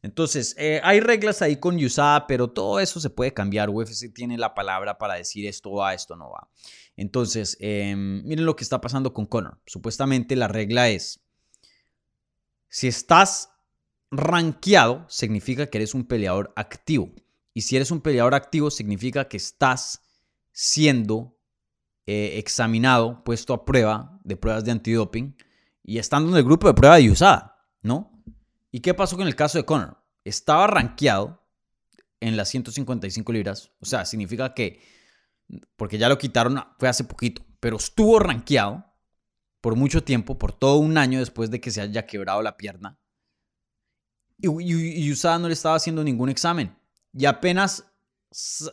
Entonces, eh, hay reglas ahí con USADA, pero todo eso se puede cambiar. UFC tiene la palabra para decir esto va, esto no va. Entonces, em, miren lo que está pasando con Conor. Supuestamente la regla es, si estás rankeado, significa que eres un peleador activo. Y si eres un peleador activo, significa que estás siendo eh, examinado, puesto a prueba de pruebas de antidoping y estando en el grupo de prueba de USADA, ¿no? ¿Y qué pasó con el caso de Conor? Estaba rankeado en las 155 libras, o sea, significa que, porque ya lo quitaron, fue hace poquito, pero estuvo rankeado por mucho tiempo, por todo un año después de que se haya quebrado la pierna. Y, y USADA no le estaba haciendo ningún examen. Y apenas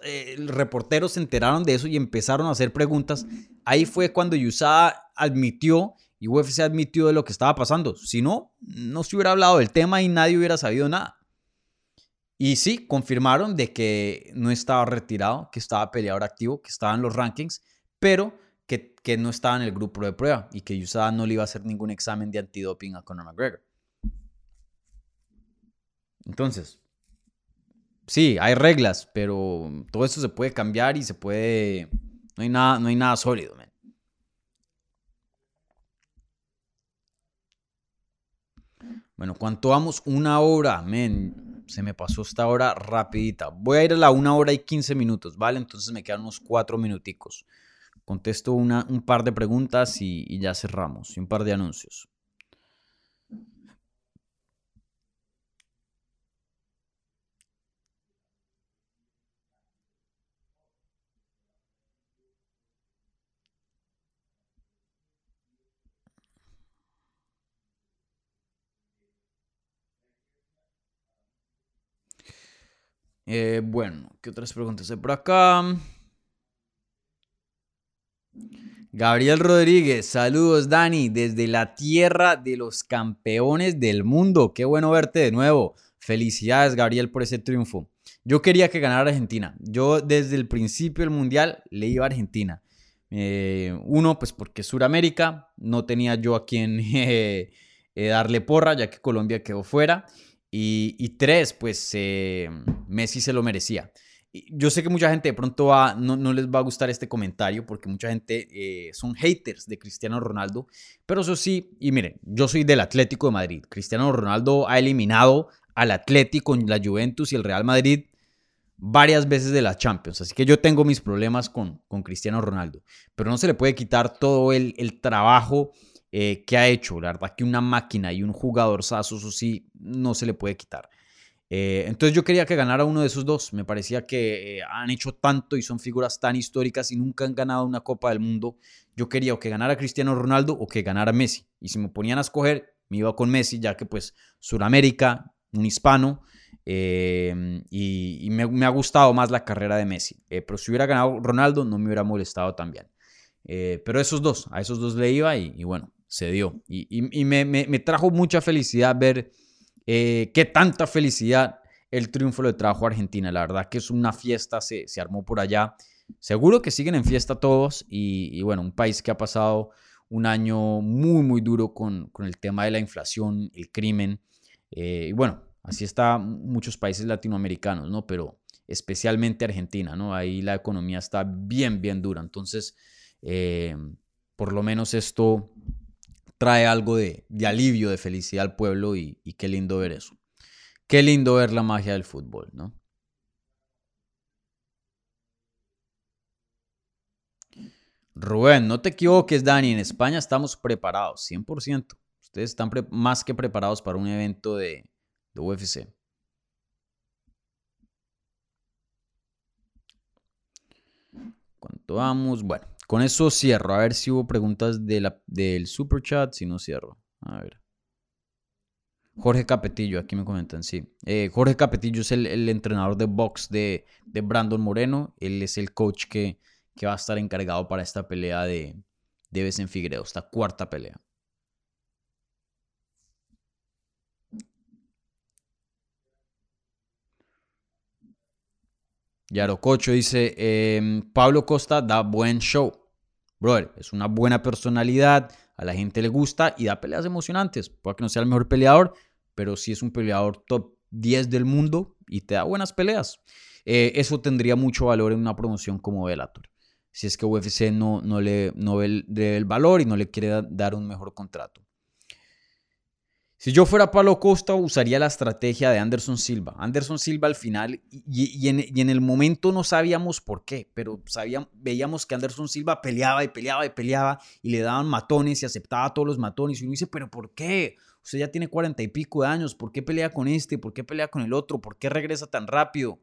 eh, reporteros se enteraron de eso y empezaron a hacer preguntas. Ahí fue cuando USADA admitió y UFC admitió de lo que estaba pasando. Si no, no se hubiera hablado del tema y nadie hubiera sabido nada. Y sí, confirmaron de que no estaba retirado, que estaba peleador activo, que estaba en los rankings, pero que, que no estaba en el grupo de prueba y que USADA no le iba a hacer ningún examen de antidoping a Conor McGregor. Entonces, sí, hay reglas, pero todo esto se puede cambiar y se puede... No hay nada, no hay nada sólido. Bueno, ¿cuánto vamos? Una hora, men. Se me pasó esta hora rapidita. Voy a ir a la una hora y quince minutos, ¿vale? Entonces me quedan unos cuatro minuticos. Contesto una, un par de preguntas y, y ya cerramos. Y un par de anuncios. Eh, bueno, ¿qué otras preguntas hay por acá? Gabriel Rodríguez, saludos Dani, desde la tierra de los campeones del mundo. Qué bueno verte de nuevo. Felicidades Gabriel por ese triunfo. Yo quería que ganara Argentina. Yo desde el principio del mundial le iba a Argentina. Eh, uno, pues porque Suramérica, no tenía yo a quien eh, darle porra, ya que Colombia quedó fuera. Y, tres, pues eh, Messi se lo merecía. Yo sé que mucha gente de pronto va, no, no, les va a gustar este comentario porque mucha gente eh, son haters de Cristiano Ronaldo, pero eso sí, y miren, yo soy del Atlético de Madrid. Cristiano Ronaldo ha eliminado al Atlético, la Juventus y el Real Madrid varias veces de la Champions, así que yo tengo mis problemas con, con Cristiano Ronaldo, pero no se le puede quitar todo el, el trabajo eh, que ha hecho. La verdad que una máquina y un jugador sazo, eso sí, no se le puede quitar. Eh, entonces yo quería que ganara uno de esos dos. Me parecía que eh, han hecho tanto y son figuras tan históricas y nunca han ganado una Copa del Mundo. Yo quería o que ganara Cristiano Ronaldo o que ganara Messi. Y si me ponían a escoger, me iba con Messi, ya que pues Suramérica, un hispano, y, me, ha gustado más la carrera de Messi. pero si hubiera ganado Ronaldo, no me hubiera molestado también. pero esos dos, a esos dos le iba y bueno, se dio. Y, me, trajo mucha felicidad ver eh, qué tanta felicidad el triunfo le trajo a Argentina. La verdad que es una fiesta, se, armó por allá. Seguro que siguen en fiesta todos y, bueno, un país que ha pasado un año muy, muy duro con, el tema de la inflación, el crimen. Eh, y bueno, así está muchos países latinoamericanos, ¿no? Pero especialmente Argentina, ¿no? Ahí la economía está bien, bien dura. Entonces, eh, por lo menos esto trae algo de, alivio, de felicidad al pueblo y, qué lindo ver eso. Qué lindo ver la magia del fútbol, ¿no? Rubén, no te equivoques, Dani. En España estamos preparados, 100%. Ustedes están más que preparados para un evento de, de UFC. ¿Cuánto vamos? Bueno con eso cierro. A ver si hubo preguntas del super chat. Si no, cierro. A ver. Jorge Capetillo, aquí me comentan, sí. Eh, Jorge Capetillo es el, entrenador de box de, Brandon Moreno. Él es el coach que, va a estar encargado para esta pelea de, de en Figueredo, esta cuarta pelea. Yarococho dice, em, Pablo Costa da buen show. Brother, es una buena personalidad, a la gente le gusta y da peleas emocionantes. Puede que no sea el mejor peleador, pero sí es un peleador top 10 del mundo y te da buenas peleas. Eh, eso tendría mucho valor en una promoción como Bellator. Si es que UFC no, no le no ve el valor y no le quiere dar un mejor contrato. Si yo fuera Pablo Costa, usaría la estrategia de Anderson Silva. Anderson Silva al final, y, en, el momento no sabíamos por qué, pero sabíamos, veíamos que Anderson Silva peleaba y peleaba y peleaba y le daban matones y aceptaba todos los matones. Y uno dice, pero ¿por qué? Usted ya tiene cuarenta y pico de años, ¿por qué pelea con este? ¿Por qué pelea con el otro? ¿Por qué regresa tan rápido?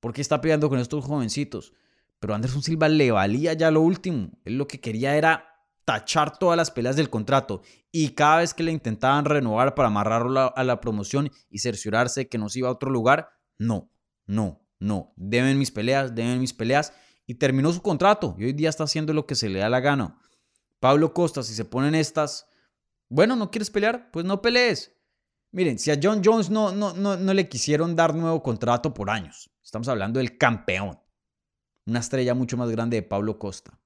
¿Por qué está peleando con estos jovencitos? Pero Anderson Silva le valía ya lo último. Él lo que quería era tachar todas las peleas del contrato y cada vez que le intentaban renovar para amarrarlo a la promoción y cerciorarse que no se iba a otro lugar, no, no, no, deben mis peleas, deben mis peleas y terminó su contrato y hoy día está haciendo lo que se le da la gana. Pablo Costa, si se ponen estas, bueno, ¿no quieres pelear? Pues no pelees. Miren, si a John Jones no, no, no, no le quisieron dar nuevo contrato por años, estamos hablando del campeón, una estrella mucho más grande de Pablo Costa.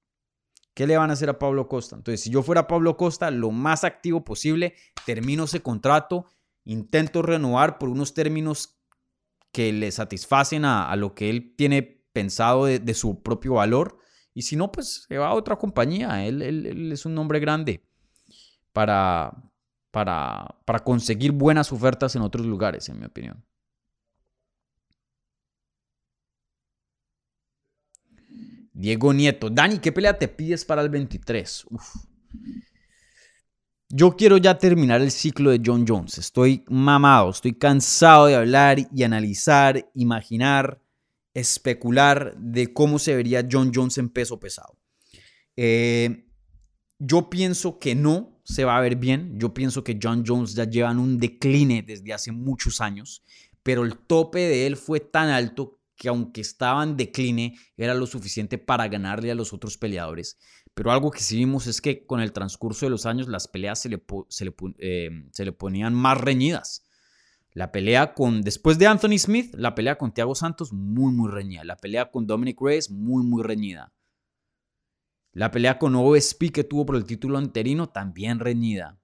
¿Qué le van a hacer a Pablo Costa? Entonces, si yo fuera Pablo Costa, lo más activo posible, termino ese contrato, intento renovar por unos términos que le satisfacen a, lo que él tiene pensado de, su propio valor. Y si no, pues se va a otra compañía. Él, es un nombre grande para, para, para conseguir buenas ofertas en otros lugares, en mi opinión. Diego Nieto. Dani, ¿qué pelea te pides para el 23? Yo quiero ya terminar el ciclo de John Jones. Estoy mamado, estoy cansado de hablar y analizar, imaginar, especular de cómo se vería John Jones en peso pesado. Eh, yo pienso que no se va a ver bien. Yo pienso que John Jones ya lleva en un decline desde hace muchos años, pero el tope de él fue tan alto que aunque estaba en decline, era lo suficiente para ganarle a los otros peleadores. Pero algo que sí vimos es que con el transcurso de los años las peleas se le, se le, eh, se le ponían más reñidas. La pelea con, después de Anthony Smith, la pelea con Thiago Santos, muy, muy reñida. La pelea con Dominic Reyes, muy, muy reñida. La pelea con OSP que tuvo por el título anterino, también reñida.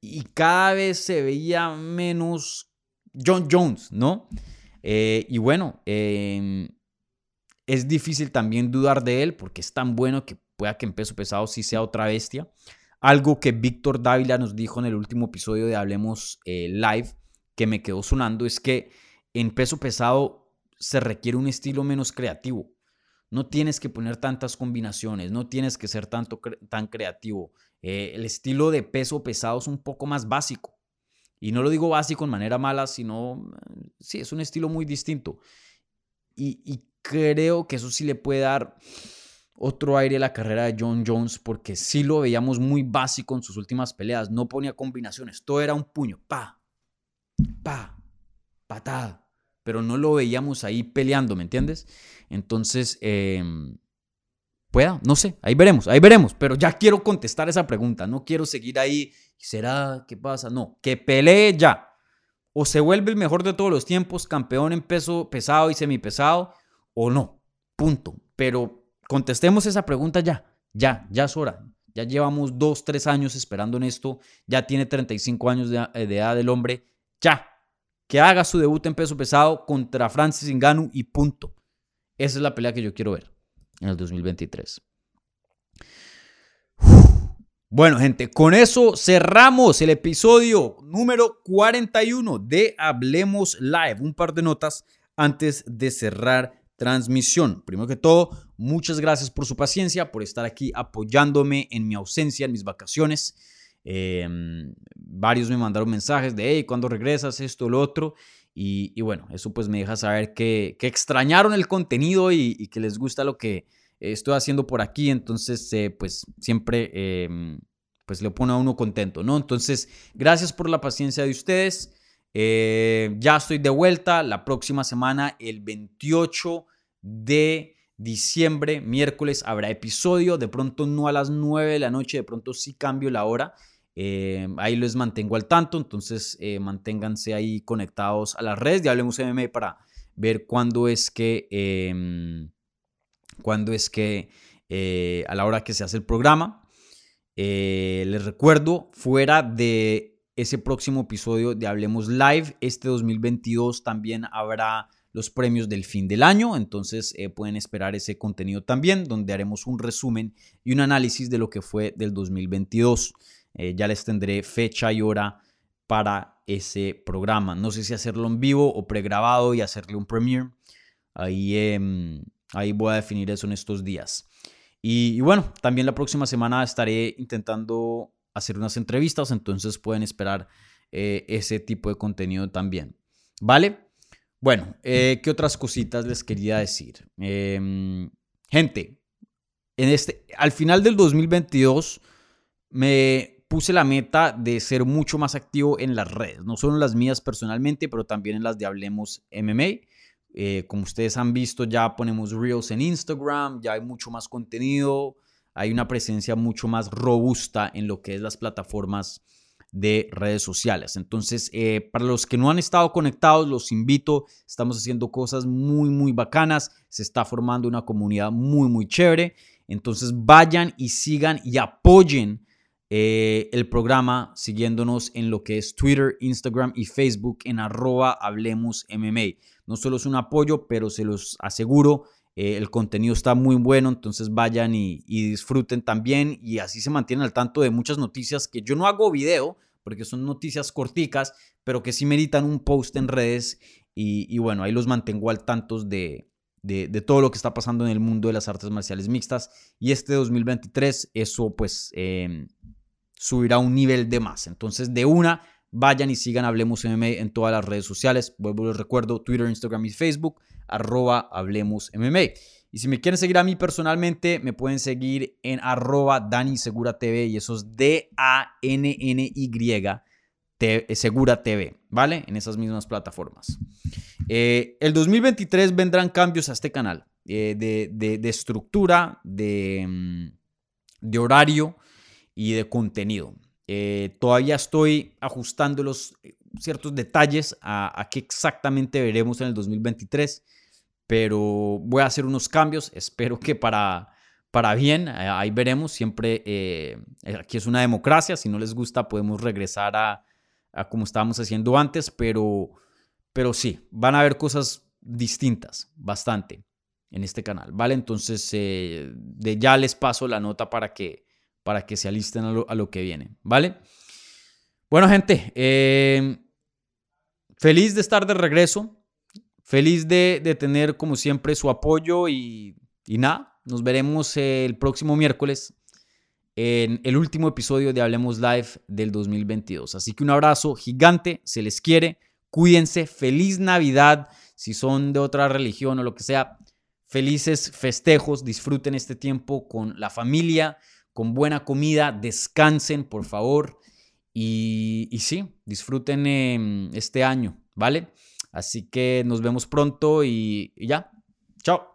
Y cada vez se veía menos John Jones, ¿no? Eh, y bueno, em, es difícil también dudar de él porque es tan bueno que pueda que en peso pesado sí sea otra bestia. Algo que Víctor Dávila nos dijo en el último episodio de Hablemos eh, Live, que me quedó sonando, es que en peso pesado se requiere un estilo menos creativo. No tienes que poner tantas combinaciones, no tienes que ser tanto, tan creativo. Eh, el estilo de peso pesado es un poco más básico. Y no lo digo básico en manera mala, sino, sí, es un estilo muy distinto. Y, creo que eso sí le puede dar otro aire a la carrera de John Jones, porque sí lo veíamos muy básico en sus últimas peleas. No ponía combinaciones, todo era un puño, pa, pa, patada. Pero no lo veíamos ahí peleando, ¿me entiendes? Entonces, eh, pueda, no sé, ahí veremos, ahí veremos, pero ya quiero contestar esa pregunta, no quiero seguir ahí, ¿será? ¿Qué pasa? No, que pelee ya. O se vuelve el mejor de todos los tiempos, campeón en peso pesado y semipesado, o no, punto. Pero contestemos esa pregunta ya, ya, ya es hora. Ya llevamos dos, tres años esperando en esto, ya tiene 35 años de, de edad el hombre, ya, que haga su debut en peso pesado contra Francis Ngannou y punto. Esa es la pelea que yo quiero ver en el 2023. Bueno, gente, con eso cerramos el episodio número 41 de Hablemos Live. Un par de notas antes de cerrar transmisión. Primero que todo, muchas gracias por su paciencia, por estar aquí apoyándome en mi ausencia, en mis vacaciones. Em, varios me mandaron mensajes de, hey, ¿cuándo regresas? Esto, lo otro. Y, bueno, eso pues me deja saber que, extrañaron el contenido y, que les gusta lo que estoy haciendo por aquí, entonces pues siempre em, pues le pone a uno contento, ¿no? Entonces, gracias por la paciencia de ustedes. Eh, ya estoy de vuelta la próxima semana, el 28 de diciembre, miércoles, habrá episodio. De pronto no a las 9 de la noche, de pronto sí cambio la hora. Eh, ahí les mantengo al tanto, entonces eh, manténganse ahí conectados a las redes de Hablemos MM para ver cuándo es que, em, cuándo es que a la hora que se hace el programa. Eh, les recuerdo, fuera de ese próximo episodio de Hablemos Live, este 2022 también habrá los premios del fin del año, entonces eh, pueden esperar ese contenido también, donde haremos un resumen y un análisis de lo que fue del 2022. Eh, ya les tendré fecha y hora para ese programa. No sé si hacerlo en vivo o pregrabado y hacerle un premiere. Ahí, ahí voy a definir eso en estos días. Y, bueno, también la próxima semana estaré intentando hacer unas entrevistas, entonces pueden esperar eh, ese tipo de contenido también. ¿Vale? Bueno, eh, ¿qué otras cositas les quería decir? Em, gente, en este, al final del 2022 me puse la meta de ser mucho más activo en las redes, no solo en las mías personalmente, pero también en las de Hablemos MMA. Eh, como ustedes han visto, ya ponemos Reels en Instagram, ya hay mucho más contenido, hay una presencia mucho más robusta en lo que es las plataformas de redes sociales. Entonces, eh, para los que no han estado conectados, los invito, estamos haciendo cosas muy, muy bacanas, se está formando una comunidad muy, muy chévere. Entonces, vayan y sigan y apoyen eh, el programa siguiéndonos en lo que es Twitter, Instagram y Facebook en arroba Hablemos. No solo es un apoyo, pero se los aseguro, eh, el contenido está muy bueno, entonces vayan y, disfruten también y así se mantienen al tanto de muchas noticias que yo no hago video porque son noticias corticas, pero que sí meritan un post en redes y, bueno, ahí los mantengo al tanto de, de, todo lo que está pasando en el mundo de las artes marciales mixtas y este 2023 eso pues em, subirá un nivel de más. Entonces de una Vayan y sigan Hablemos MMA en todas las redes sociales. Vuelvo les recuerdo, Twitter, Instagram y Facebook, arroba. Y si me quieren seguir a mí personalmente, me pueden seguir en arroba Dani Segura TV y eso es D-A-N-N-Y Segura TV, ¿vale? En esas mismas plataformas. Eh, el 2023 vendrán cambios a este canal eh, de, estructura, mm, de horario y de contenido. Eh, todavía estoy ajustando los eh, ciertos detalles a, qué exactamente veremos en el 2023, pero voy a hacer unos cambios. Espero que para, para bien, eh, ahí veremos. Siempre aquí es una democracia. Si no les gusta, podemos regresar a, a como estábamos haciendo antes, pero, pero sí, van a haber cosas distintas, bastante, en este canal, ¿vale? Entonces, de ya les paso la nota para que para que se alisten a lo, que viene, ¿vale? Bueno, gente, eh, feliz de estar de regreso, feliz de, tener como siempre su apoyo y, y nada, nos veremos el próximo miércoles en el último episodio de Hablemos Live del 2022. Así que un abrazo gigante, se les quiere, cuídense, feliz Navidad, si son de otra religión o lo que sea, felices festejos, disfruten este tiempo con la familia, con buena comida, descansen, por favor. Y, sí, disfruten em, este año, ¿vale? Así que nos vemos pronto y, y ya. Chao.